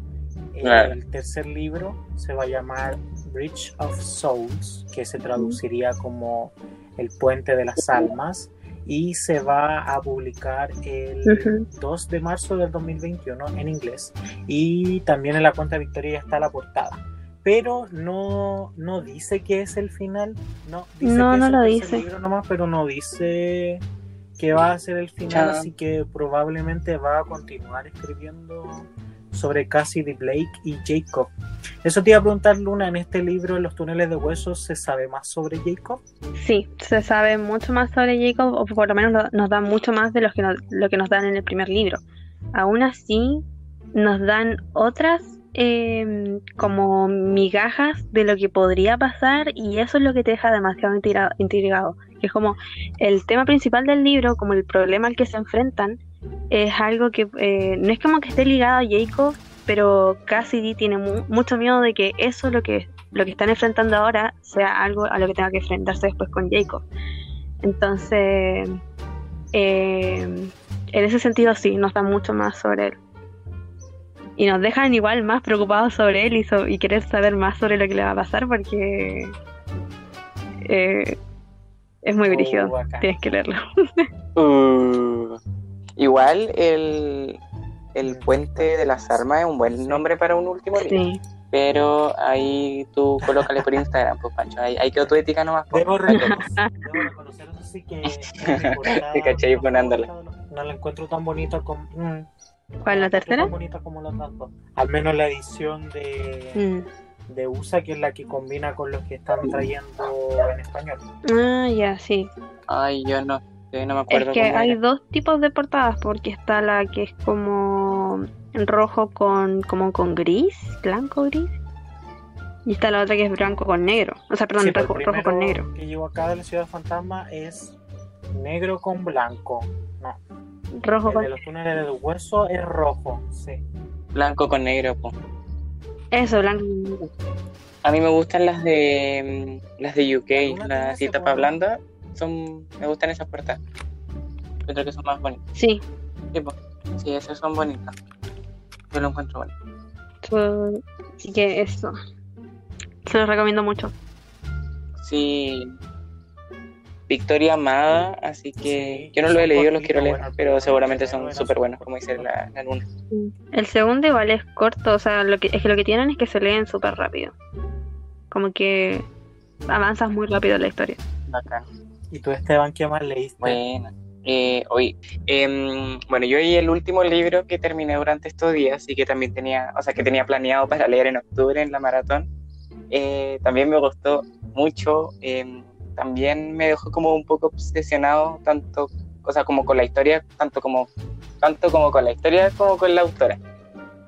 eh, el tercer libro se va a llamar Bridge of Souls, que se traduciría como El Puente de las Almas, y se va a publicar el Ujú. 2 de marzo del 2021 en inglés. Y también en la cuenta de Victoria ya está la portada. Pero no, no dice que es el final. No, dice No, que no es lo el dice. libro nomás, pero no dice que va a ser el final. Así que probablemente va a continuar escribiendo sobre Cassidy Blake y Jacob. Eso te iba a preguntar, Luna, en este libro, los túneles de huesos, ¿se sabe más sobre Jacob? Sí, se sabe mucho más sobre Jacob, o por lo menos lo- nos dan mucho más de los que nos, lo que nos dan en el primer libro. Aún así, nos dan otras eh, como migajas de lo que podría pasar y eso es lo que te deja demasiado intriga- intrigado. Es como el tema principal del libro, como el problema al que se enfrentan, es algo que eh, no es como que esté ligado a Jacob, pero Cassidy tiene mu- mucho miedo de que eso lo que lo que están enfrentando ahora sea algo a lo que tenga que enfrentarse después con Jacob. Entonces, eh, en ese sentido sí, nos da mucho más sobre él. Y nos dejan igual más preocupados sobre él y, so- y querer saber más sobre lo que le va a pasar porque eh, es muy Oh, brígido. Tienes que leerlo. uh. Igual el, el Puente de las Armas es un buen nombre para un último libro. Sí. Pero ahí tú colócale por Instagram, pues Pancho. Ahí, ahí quedó tu ética nomás. pues. Debo reconocer, debo reconocer eso sí que Te caché ahí no, poniéndola. no la encuentro tan bonita como mm, ¿Cuál, la tercera? tan bonita como las dos. Al menos la edición de, Mm. de USA que es la que combina con los que están trayendo en español. Ah, ya, sí. Ay, yo no, yo no me Es acuerdo que cómo hay era. dos tipos de portadas, porque está la que es como rojo con como con gris, blanco gris, y está la otra que es blanco con negro. O sea, perdón, Sí, pues, rojo, el rojo con negro. que llegó acá de la Ciudad Fantasma es negro con blanco. No, Rojo el con de los túneles de hueso es rojo, sí. Blanco con negro, pues. eso, blanco con negro. A mí me gustan las de mm, las de UK, ¿Alguna las ese tapa blanda. Son, me gustan esas puertas. Yo creo que son más bonitas. Sí, Sí. Sí, esas son bonitas. Yo lo encuentro bonito. así que eso. Se los recomiendo mucho. Sí. Victoria Amada, así que Sí, yo no lo he leído, los quiero leer, bueno, pero seguramente son súper buenos, como dice la, la luna. El segundo igual es corto, o sea, lo que, es que lo que tienen es que se leen súper rápido. Como que avanzas muy rápido en la historia. Bacán. ¿Y tú, Esteban, qué más leíste? Bueno, eh, hoy, em, bueno, yo leí el último libro que terminé durante estos días y que también tenía, o sea, que tenía planeado para leer en octubre en la maratón. Eh, también me gustó mucho, em, también me dejó como un poco obsesionado, tanto, o sea, como con la historia, tanto como tanto como con la historia como con la autora.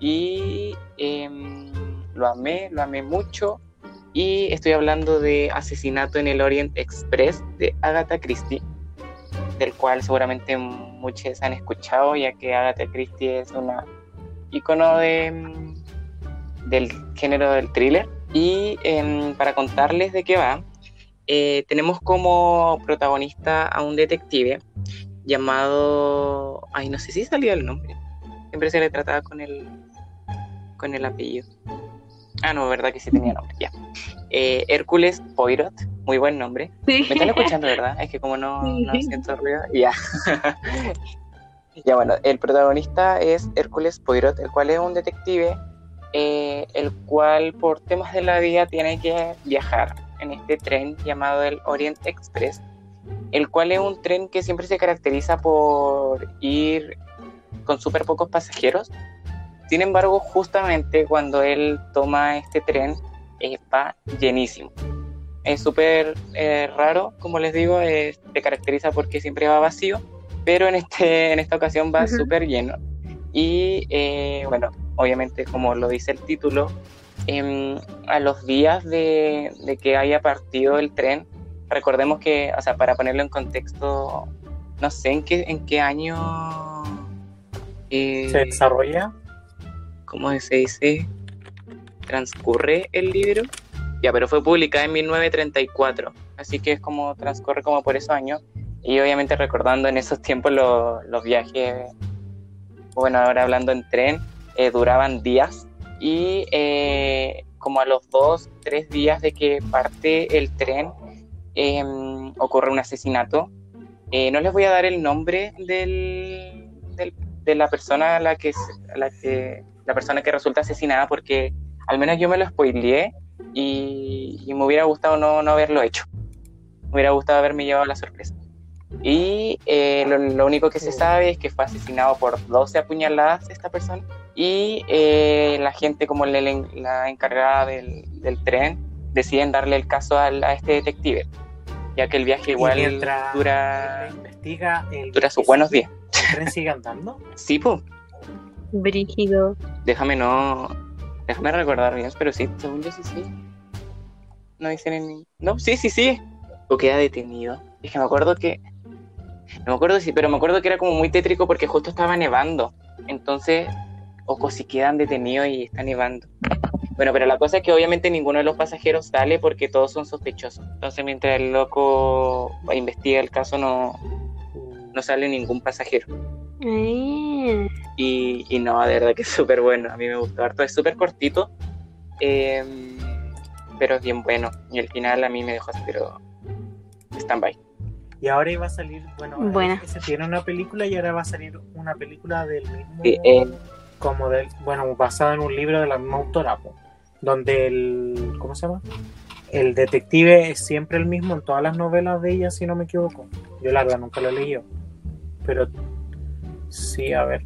Y em, lo amé, lo amé mucho. Y estoy hablando de Asesinato en el Orient Express de Agatha Christie, del cual seguramente muchos han escuchado, ya que Agatha Christie es una icono de, em, del género del thriller. Y em, para contarles de qué va, eh, tenemos como protagonista a un detective llamado. Ay, no sé si salió el nombre. Siempre se le trataba con el, con el apellido. Ah, no, verdad que sí tenía nombre, ya. Eh, Hércules Poirot, muy buen nombre. Me están escuchando, ¿verdad? Es que como no, no siento ruido, ya. ya bueno, el protagonista es Hércules Poirot, el cual es un detective, eh, el cual por temas de la vida tiene que viajar en este tren llamado el Orient Express, el cual es un tren que siempre se caracteriza por ir con súper pocos pasajeros. Sin embargo, justamente cuando él toma este tren, está llenísimo. Es súper eh, raro, como les digo, se caracteriza porque siempre va vacío, pero en, este, en esta ocasión va súper lleno. Y eh, bueno, obviamente como lo dice el título, Em, a los días de, que haya partido el tren, recordemos que, o sea, para ponerlo en contexto, no sé en qué, en qué año eh, se desarrolla. ¿Cómo se dice? Transcurre el libro. Ya, pero fue publicada en 1934, así que es como transcurre como por esos años. Y obviamente recordando en esos tiempos los viajes, bueno, ahora hablando en tren, eh, duraban días y eh, como a los dos, tres días de que parte el tren, em, ocurre un asesinato. Eh, no les voy a dar el nombre del, de la persona a la que, la que la persona que resulta asesinada porque al menos yo me lo spoileé y, me hubiera gustado no, no haberlo hecho. Me hubiera gustado haberme llevado la sorpresa. Y eh, lo, único que se sabe es que fue asesinado por 12 apuñaladas esta persona y eh, la gente como la encargada del, tren deciden darle el caso a, este detective, ya que el viaje igual dura, investiga dura sus buenos días. ¿El tren sigue andando? sí, pues. Brígido. Déjame no... Déjame recordar bien, pero sí, según yo sí, sí. No dicen ni... No, sí, sí, sí. O queda detenido. Es que me acuerdo que... No me acuerdo si, pero me acuerdo que era como muy tétrico porque justo estaba nevando. Entonces o si quedan detenidos y están nevando. Bueno, pero la cosa es que obviamente ninguno de los pasajeros sale porque todos son sospechosos. Entonces, mientras el loco investiga el caso, no, no sale ningún pasajero. Y, y, no, de verdad que es súper bueno. A mí me gustó harto. Es súper cortito, em, pero es bien bueno. Y al final a mí me dejó así, pero stand-by. Y ahora iba a salir, bueno, se tiene una película y ahora va a salir una película del mismo. Eh, como del, bueno, basado en un libro de la misma autora, donde el, ¿cómo se llama? El detective es siempre el mismo en todas las novelas de ella, si no me equivoco. Yo la verdad nunca lo he leído. Pero sí, a ver.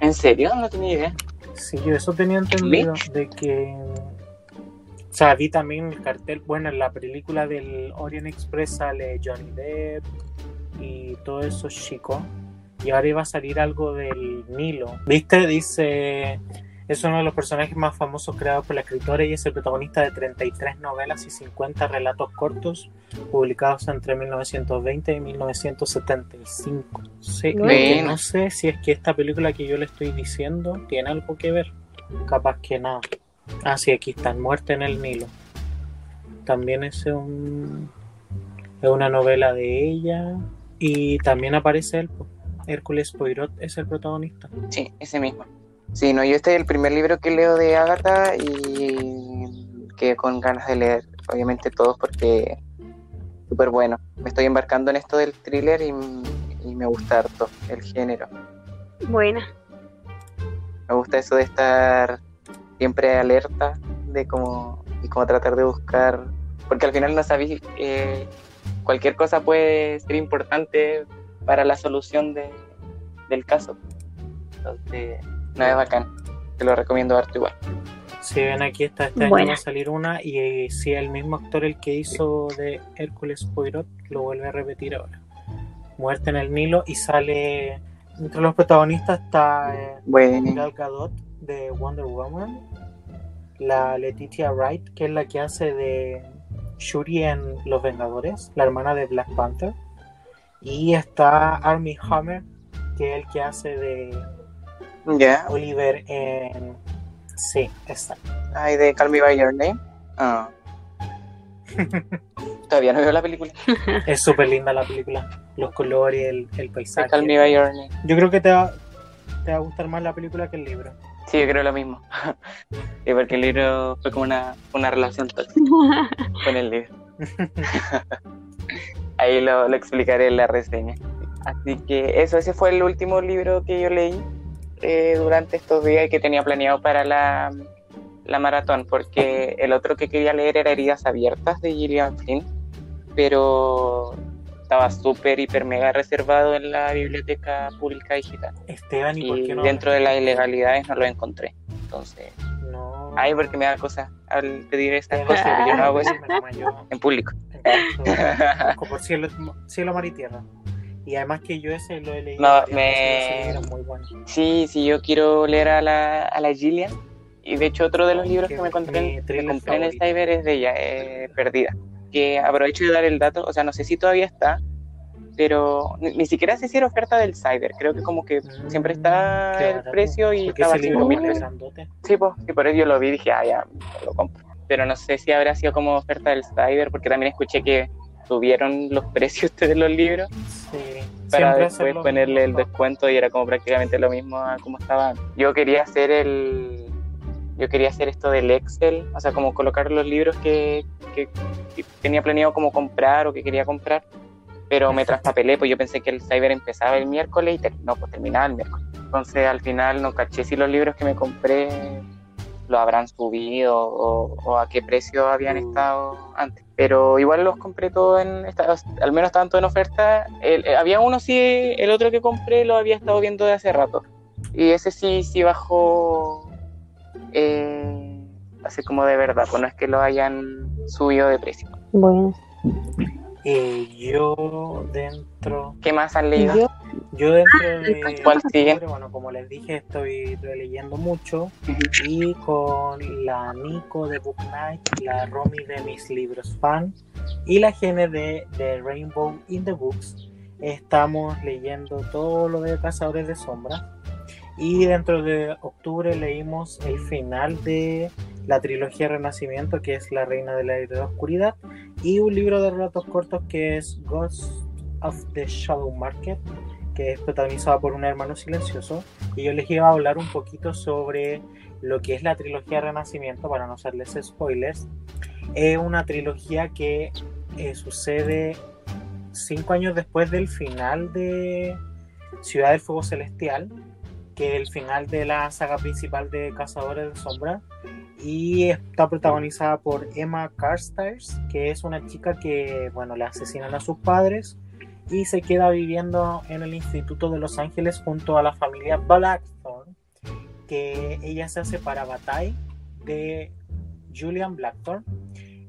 ¿En serio? No tenía idea. Sí, yo eso tenía entendido, de que... O sea, vi también el cartel, bueno, en la película del Orient Express sale Johnny Depp y todos esos chicos y ahora iba a salir algo del Nilo. ¿Viste? Dice, es uno de los personajes más famosos creados por la escritora y es el protagonista de 33 novelas y 50 relatos cortos publicados entre 1920 y 1975. Sí, no sé si es que esta película que yo le estoy diciendo tiene algo que ver. Capaz que no. Ah, sí, aquí está, Muerte en el Nilo. También es un es una novela de ella y también aparece él. Pues. Hércules Poirot es el protagonista. Sí, ese mismo. Sí, no, yo este es el primer libro que leo de Agatha y que con ganas de leer, obviamente todos porque súper bueno. Me estoy embarcando en esto del thriller y, me gusta harto el género. Buena. Me gusta eso de estar siempre alerta de cómo y cómo tratar de buscar, porque al final no sabéis, eh, cualquier cosa puede ser importante para la solución de, del caso. Entonces, no es bacán. Te lo recomiendo harto igual. Si ven aquí está este año va a salir una y eh, si el mismo actor el que hizo de Hércules Poirot lo vuelve a repetir ahora. Muerte en el Nilo y sale Entre los protagonistas está eh, Bueno, Gal Gadot de Wonder Woman, la Letitia Wright, que es la que hace de Shuri en Los Vengadores, la hermana de Black Panther, y está Armie Hammer, que es el que hace de. Oliver en... Sí, exacto. Ay, de Call Me By Your Name. Ah. Todavía no veo la película. Es súper linda la película, los colores, el, el paisaje. Call Me By Your Name. Yo creo que te va, te va a gustar más la película que el libro. Sí, yo creo lo mismo. Sí, porque el libro fue como una, una relación tóxica con el libro. Ahí lo, lo explicaré en la reseña. Así que eso, ese fue el último libro que yo leí eh, durante estos días y que tenía planeado para la, la maratón, porque el otro que quería leer era Heridas Abiertas de Gillian Flynn, pero estaba súper, hiper, mega reservado en la biblioteca pública digital. Esteban, ¿y por Y qué no? dentro de las ilegalidades no lo encontré. Entonces. Ay, porque me da cosa al pedir estas cosas, pero yo no hago eso yo- en público. Por cielo, cielo, mar y tierra. Y además que yo ese lo he leído. No, me- es muy bueno. Sí, sí, yo quiero leer a la, a la Gillian. Y de hecho, otro de los libros Que que me compré, mi en- thriller me compré en el cyber es de ella, eh, Perdida. Que aprovecho de dar el dato, o sea, no sé si todavía está, pero ni, ni siquiera si era oferta del cyber. Creo que como que siempre está Mm, el barato. precio y estaba ese a libro 5 es mil pesos. Sí, pues, y por eso yo lo vi y dije, ah, ya, lo compro. Pero no sé si habrá sido como oferta del cyber, porque también escuché que subieron los precios de los libros Sí. para después ponerle el descuento y era como prácticamente lo mismo a como estaba. Yo quería hacer el yo quería hacer esto del Excel, o sea, como colocar los libros que, que- que tenía planeado como comprar o que quería comprar, pero me traspapelé, pues yo pensé que el cyber empezaba el miércoles y ter- no, pues terminaba el miércoles. Entonces al final no caché si los libros que me compré lo habrán subido o, o a qué precio habían estado antes. Pero igual los compré todos en, esta- al menos tanto en oferta. El- eh, había uno sí, el otro que compré lo había estado viendo de hace rato. Y ese sí, sí bajó eh, así como de verdad, pues no es que lo hayan subido de precio. Bueno, Eh, yo dentro. ¿Qué más han leído? yo Yo dentro de. ¿Cuál sigue? Bueno, como les dije, estoy releyendo mucho. Y con la Nico de Book Night, la Romy de Mis Libros Fan y la Gene de, de Rainbow in the Books, estamos leyendo todo lo de Cazadores de Sombra. Y dentro de octubre leímos el final de la trilogía Renacimiento, que es La Reina de la Oscuridad, y un libro de relatos cortos que es Ghost of the Shadow Market, que es protagonizado por un hermano silencioso. Y yo les iba a hablar un poquito sobre lo que es la trilogía Renacimiento, para no hacerles spoilers. Es una trilogía que eh, sucede cinco años después del final de Ciudad del Fuego Celestial, que es el final de la saga principal de Cazadores de Sombra. Y está protagonizada por Emma Carstairs, que es una chica que, bueno, le asesinan a sus padres y se queda viviendo en el Instituto de Los Ángeles junto a la familia Blackthorne, que ella se hace para Bataille de Julian Blackthorne.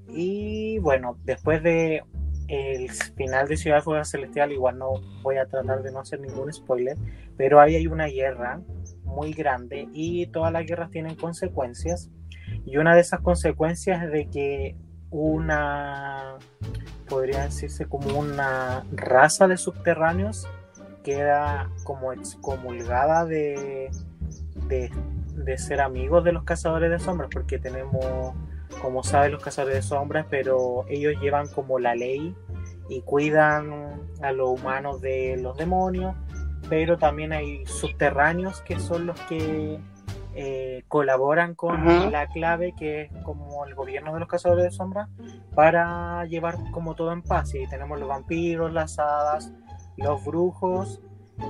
Y bueno, después de el final de Ciudad Fuego Celestial, igual no voy a tratar de no hacer ningún spoiler, pero ahí hay una guerra muy grande y todas las guerras tienen consecuencias. Y una de esas consecuencias es de que una, podría decirse como una raza de subterráneos queda como excomulgada de, de, de ser amigos de los cazadores de sombras, porque tenemos, como saben, los cazadores de sombras, pero ellos llevan como la ley y cuidan a los humanos de los demonios, pero también hay subterráneos que son los que eh, colaboran con la clave que es como el gobierno de los cazadores de sombras para llevar como todo en paz. Y tenemos los vampiros, las hadas, los brujos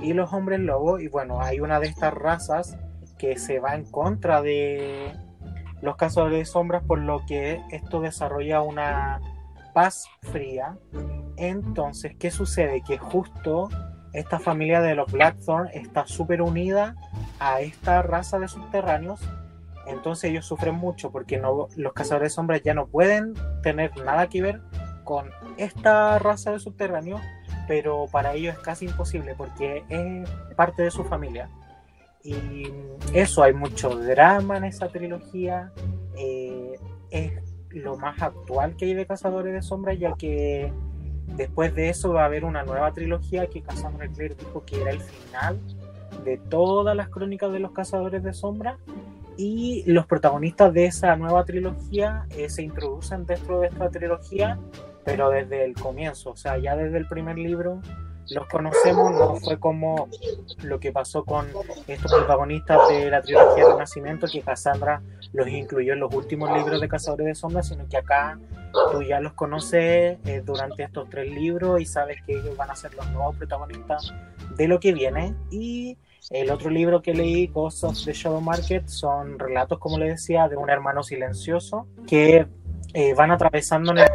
y los hombres lobo. Y bueno, hay una de estas razas que se va en contra de los cazadores de sombras, por lo que esto desarrolla una paz fría. Entonces, ¿qué sucede? Que justo esta familia de los Blackthorn está súper unida a esta raza de subterráneos. Entonces ellos sufren mucho porque no, los cazadores de sombras ya no pueden tener nada que ver con esta raza de subterráneos pero para ellos es casi imposible porque es parte de su familia. Y eso, hay mucho drama en esa trilogía. Eh, es lo más actual que hay de Cazadores de Sombras, ya que después de eso va a haber una nueva trilogía que Cassandra Clare dijo que era el final de todas las crónicas de los Cazadores de Sombras. Y los protagonistas de esa nueva trilogía eh, se introducen dentro de esta trilogía, pero desde el comienzo, o sea, ya desde el primer libro los conocemos, no fue como lo que pasó con estos protagonistas de la trilogía Renacimiento, que Cassandra los incluyó en los últimos libros de Cazadores de Sombras, sino que acá tú ya los conoces eh, durante estos tres libros y sabes que ellos van a ser los nuevos protagonistas de lo que viene. Y el otro libro que leí, Ghosts of the Shadow Market, son relatos, como le decía, de un hermano silencioso que eh, van atravesando en el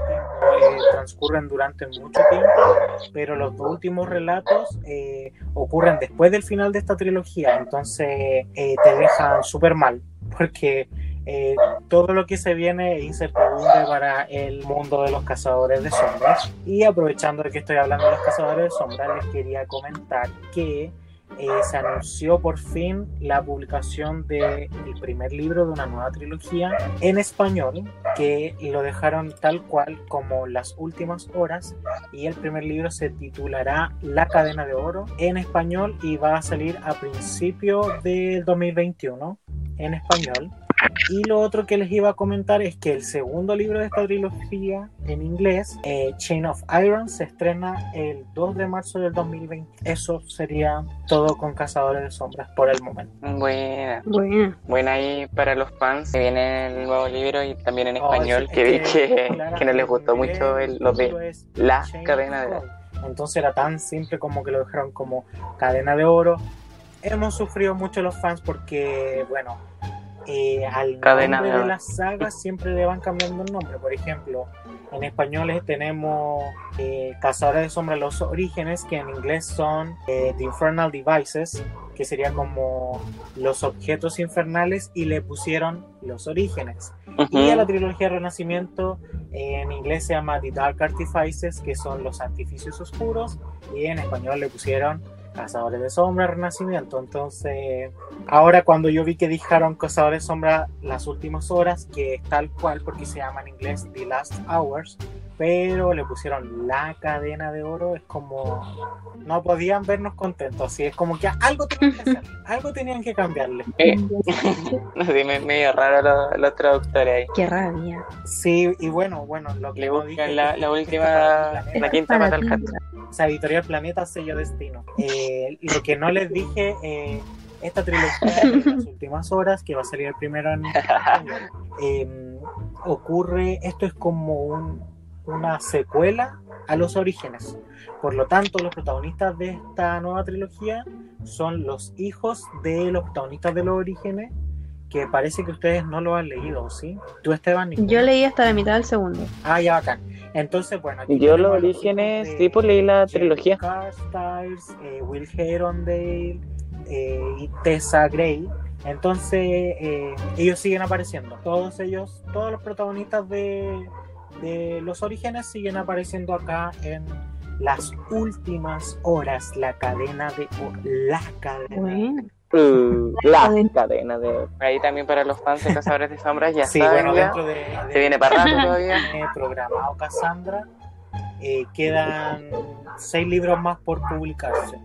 transcurren durante mucho tiempo, pero los dos últimos relatos eh, ocurren después del final de esta trilogía, entonces te dejan súper mal, porque todo lo que se viene es incertidumbre para el mundo de los cazadores de sombras. Y aprovechando de que estoy hablando de los cazadores de sombras, les quería comentar que eh, se anunció por fin la publicación del primer libro de una nueva trilogía en español, que lo dejaron tal cual como las últimas horas, y el primer libro se titulará La cadena de oro en español y va a salir a principio del 2021 en español. Y lo otro que les iba a comentar es que el segundo libro de esta trilogía en inglés, eh, Chain of Iron, se estrena el 2 de marzo del 2020. Eso sería todo con Cazadores de Sombras por el momento. Buena. Buena. Buena ahí para los fans que viene el nuevo libro y también en español, que vi que, que, no les gustó mucho el, lo de la cadena de oro. Entonces era tan simple como que lo dejaron como cadena de oro. Hemos sufrido mucho los fans porque, bueno, eh, al Cadena nombre de, las sagas siempre le van cambiando el nombre. Por ejemplo, en español tenemos eh, Cazadores de Sombra Los Orígenes, que en inglés son eh, The Infernal Devices, que sería como los objetos infernales, y le pusieron Los Orígenes. Y a la trilogía Renacimiento en inglés se llama The Dark Artifices, que son los artificios oscuros, y en español le pusieron Cazadores de Sombra, Renacimiento. Entonces, ahora cuando yo vi que dijeron Cazadores de Sombra las últimas horas, que es tal cual porque se llama en inglés The Last Hours, pero le pusieron la cadena de oro, es como no podían vernos contentos, así es como que algo tenían que hacer, algo tenían que cambiarle. Eh, me, medio raro los, traductores ahí. Qué rabia. Sí, y bueno, bueno, lo que le buscan la, la, última, la quinta pata al O sea, Editorial Planeta, sello destino. Eh, lo que no les dije, eh, esta trilogía de las últimas horas, que va a salir el primero en español, eh, ocurre, esto es como un una secuela a los orígenes. Por lo tanto, los protagonistas de esta nueva trilogía son los hijos de los protagonistas de los orígenes, que parece que ustedes no lo han leído, ¿sí? ¿Tú, Esteban? Yo leí hasta la mitad del segundo. Ah, ya, bacán. Entonces, bueno. Yo los orígenes, sí, pues leí la trilogía. Carstyles, eh, Will Herondale eh, y Tessa Gray. Entonces, eh, ellos siguen apareciendo. Todos ellos, todos los protagonistas de, de los orígenes siguen apareciendo acá en las últimas horas, la cadena de la cadena. Uh, la cadena de ahí también para los fans de Cazadores de Sombras ya sí, bueno, dentro de, se viene para rato todavía programado Cassandra eh, quedan seis libros más por publicarse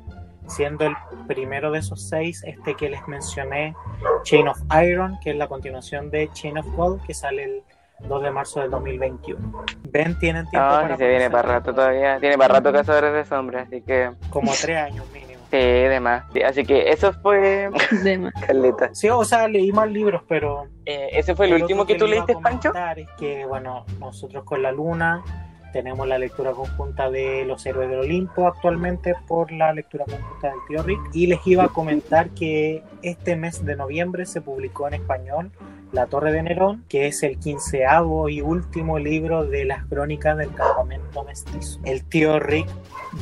siendo el primero de esos seis este que les mencioné Chain of Iron que es la continuación de Chain of Gold que sale el 2 de marzo del 2021. Ven, tienen tiempo ah, para. se viene para rato todavía. Tiene para rato Cazadores de Sombras, así que. Como tres años mínimo. Sí, demás. así que eso fue. Demás. Caleta. Sí, o sea, leí más libros, pero. Eh, ¿Ese fue el, último que, tú leíste, Pancho? Es que, bueno, nosotros con la Luna tenemos la lectura conjunta de Los Héroes del Olimpo actualmente por la lectura conjunta del tío Rick. Y les iba a comentar que este mes de noviembre se publicó en español La Torre de Nerón, que es el quinceavo y último libro de las crónicas del campamento mestizo. El tío Rick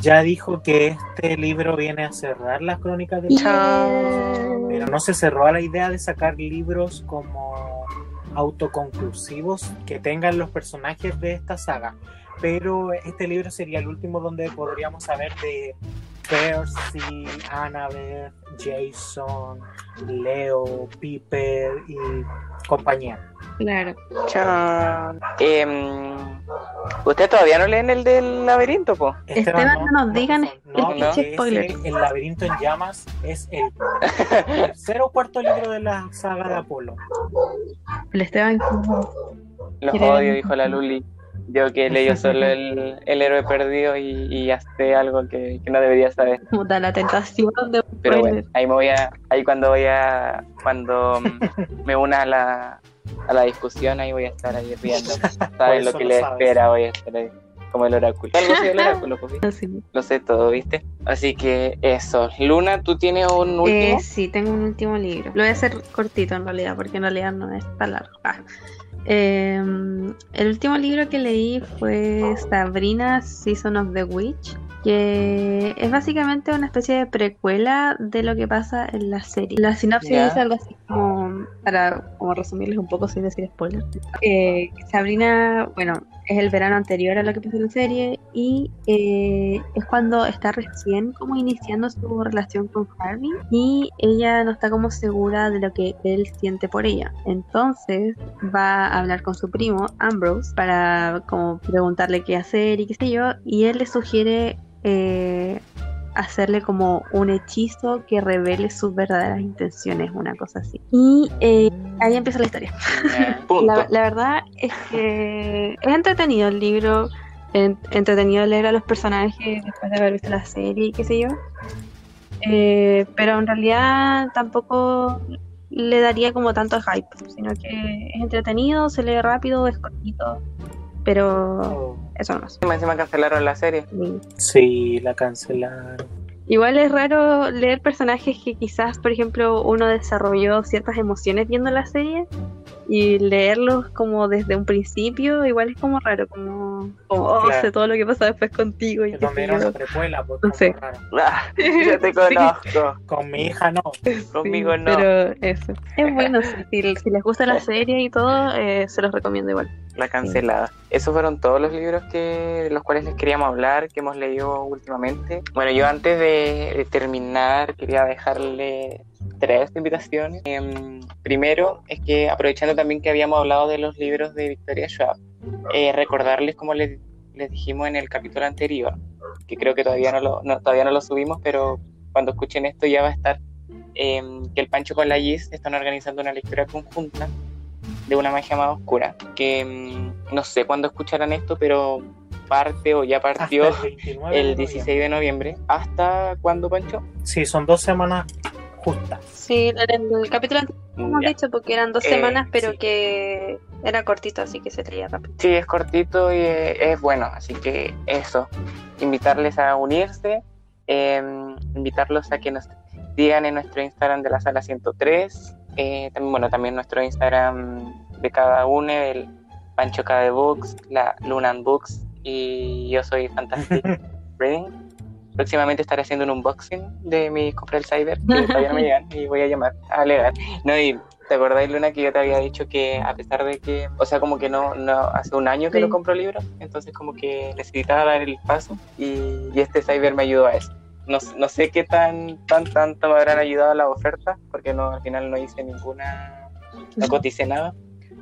ya dijo que este libro viene a cerrar las crónicas del campamento, pero no se cerró a la idea de sacar libros como autoconclusivos que tengan los personajes de esta saga pero este libro sería el último donde podríamos saber de Percy, Annabeth, Jason, Leo, Piper y compañía. Claro. Chan. Em, ¿Usted todavía no leen el del laberinto, po? Esteban, no nos digan no, el no, pinche spoiler. el laberinto en llamas es el tercer o cuarto libro de la saga de Apolo. El Esteban. Los odio, dijo la Luli. Yo que leí solo el, el héroe perdido y, y sé algo que, que no debería saber. Puta, la tentación de Pero bueno, ahí me voy a, ahí cuando voy a, cuando me una a la, a la discusión, ahí voy a estar ahí riendo. Saben lo que le sabes. espera, voy a estar ahí como el oráculo. Algo así del oráculo, pues, lo sé todo, ¿viste? Así que eso. Luna, ¿tú tienes un último? Eh, sí, tengo un último libro. Lo voy a hacer cortito en realidad, porque en realidad no es tan largo. Ah. Eh, el último libro que leí fue Sabrina Season of the Witch, que es básicamente una especie de precuela de lo que pasa en la serie. La sinopsis dice algo así como, para como resumirles un poco sin decir spoiler. Eh, Sabrina, bueno, es el verano anterior a lo que pasa en la serie y eh, es cuando está recién como iniciando su relación con Harvey y ella no está como segura de lo que él siente por ella. Entonces va a hablar con su primo Ambrose para como preguntarle qué hacer y qué sé yo y él le sugiere eh, hacerle como un hechizo que revele sus verdaderas intenciones, una cosa así. Y eh, ahí empieza la historia. Punto. La, la verdad es que es entretenido el libro, en- entretenido leer a los personajes después de haber visto la serie y qué sé yo. Eh, pero en realidad tampoco le daría como tanto hype, sino que es entretenido, se lee rápido, es cortito, pero Oh, eso nomás. Encima encima cancelaron la serie. sí, la cancelaron. Igual es raro leer personajes que quizás, por ejemplo, uno desarrolló ciertas emociones viendo la serie y leerlos como desde un principio, igual es como raro, como, como oh, Claro. sé todo lo que pasa después contigo y era yo. una precuela, pues No sé. raro. Ah, yo te Sí. conozco. Con mi hija no. Conmigo Sí, no. Pero eso. Es bueno, sí, si, si les gusta la serie y todo, eh, se los recomiendo igual. La cancelada. Esos fueron todos los libros que de los cuales les queríamos hablar, que hemos leído últimamente. Bueno, yo antes de, de terminar quería dejarle tres invitaciones. Em, primero es que aprovechando también que habíamos hablado de los libros de Victoria Schwab, eh, recordarles como les, les dijimos en el capítulo anterior, que creo que todavía no lo, no- todavía no lo subimos, pero cuando escuchen esto ya va a estar, em, que el Pancho con la Gis están organizando una lectura conjunta de una magia más oscura, que mm, no sé cuándo escucharán esto, pero parte o ya Hasta partió el 29 de noviembre. 16 de noviembre. ¿Hasta cuándo, Pancho? Sí, son dos semanas justas. Sí, en el capítulo anterior hemos dicho porque eran dos Eh, semanas, pero sí. que era cortito, así que se leía rápido. Sí, es cortito y eh, es bueno, así que eso, invitarles a unirse, eh, invitarlos a que nos digan en nuestro Instagram de la sala 103, eh, también, bueno, también nuestro Instagram de cada uno, el Pancho K de Books, la Lunan Books y yo soy Fantastic Reading. Próximamente estaré haciendo un unboxing de mis compras del Cyber, que todavía no me llegan, y voy a llamar a alegar. No, y ¿te acordáis, Luna, que yo te había dicho que a pesar de que, o sea, como que no, no hace un año que Sí. no compro libros, entonces como que necesitaba dar el paso y, y este Cyber me ayudó a eso. No, no sé qué tan, tan, tanto me habrán ayudado las ofertas, porque no, al final no hice ninguna, no coticé nada,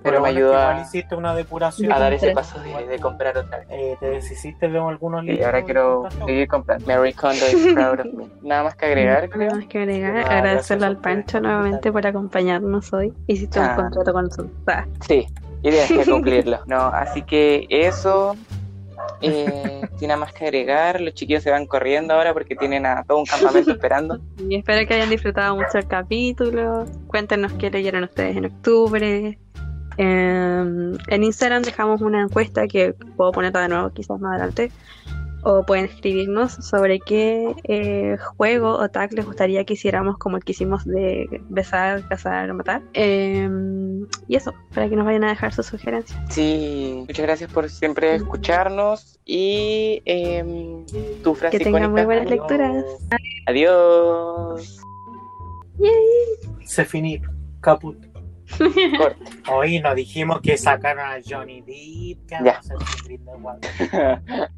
pero me ayudó a, hiciste una depuración. a dar ese paso de, de comprar otra vez. Eh, te deshiciste de algunos Y libros. ahora quiero seguir comprando. Mary Kondo is proud of me. Nada más que agregar, Nada más que agregar, Nada, agradecerle al Pancho nuevamente por acompañarnos hoy. Hiciste Ah. un contrato con nosotros. Ah, Sí, y tienes que cumplirlo. No, así que eso. Eh, nada más que agregar. Los chiquillos se van corriendo ahora porque tienen a todo un campamento esperando. Y espero que hayan disfrutado mucho el capítulo. Cuéntenos qué leyeron ustedes en octubre. Eh, en Instagram dejamos una encuesta que puedo ponerla de nuevo quizás más adelante. O pueden escribirnos sobre qué eh, juego o tag les gustaría que hiciéramos como el que hicimos de besar, cazar, matar. Eh, y eso, para que nos vayan a dejar sus sugerencias. Sí, muchas gracias por siempre escucharnos. Y em, tu frase Que tengan muy buenas lecturas. Adiós. Se finir. Caput. Hoy nos dijimos que sacaron a Johnny Depp, que Ya. vamos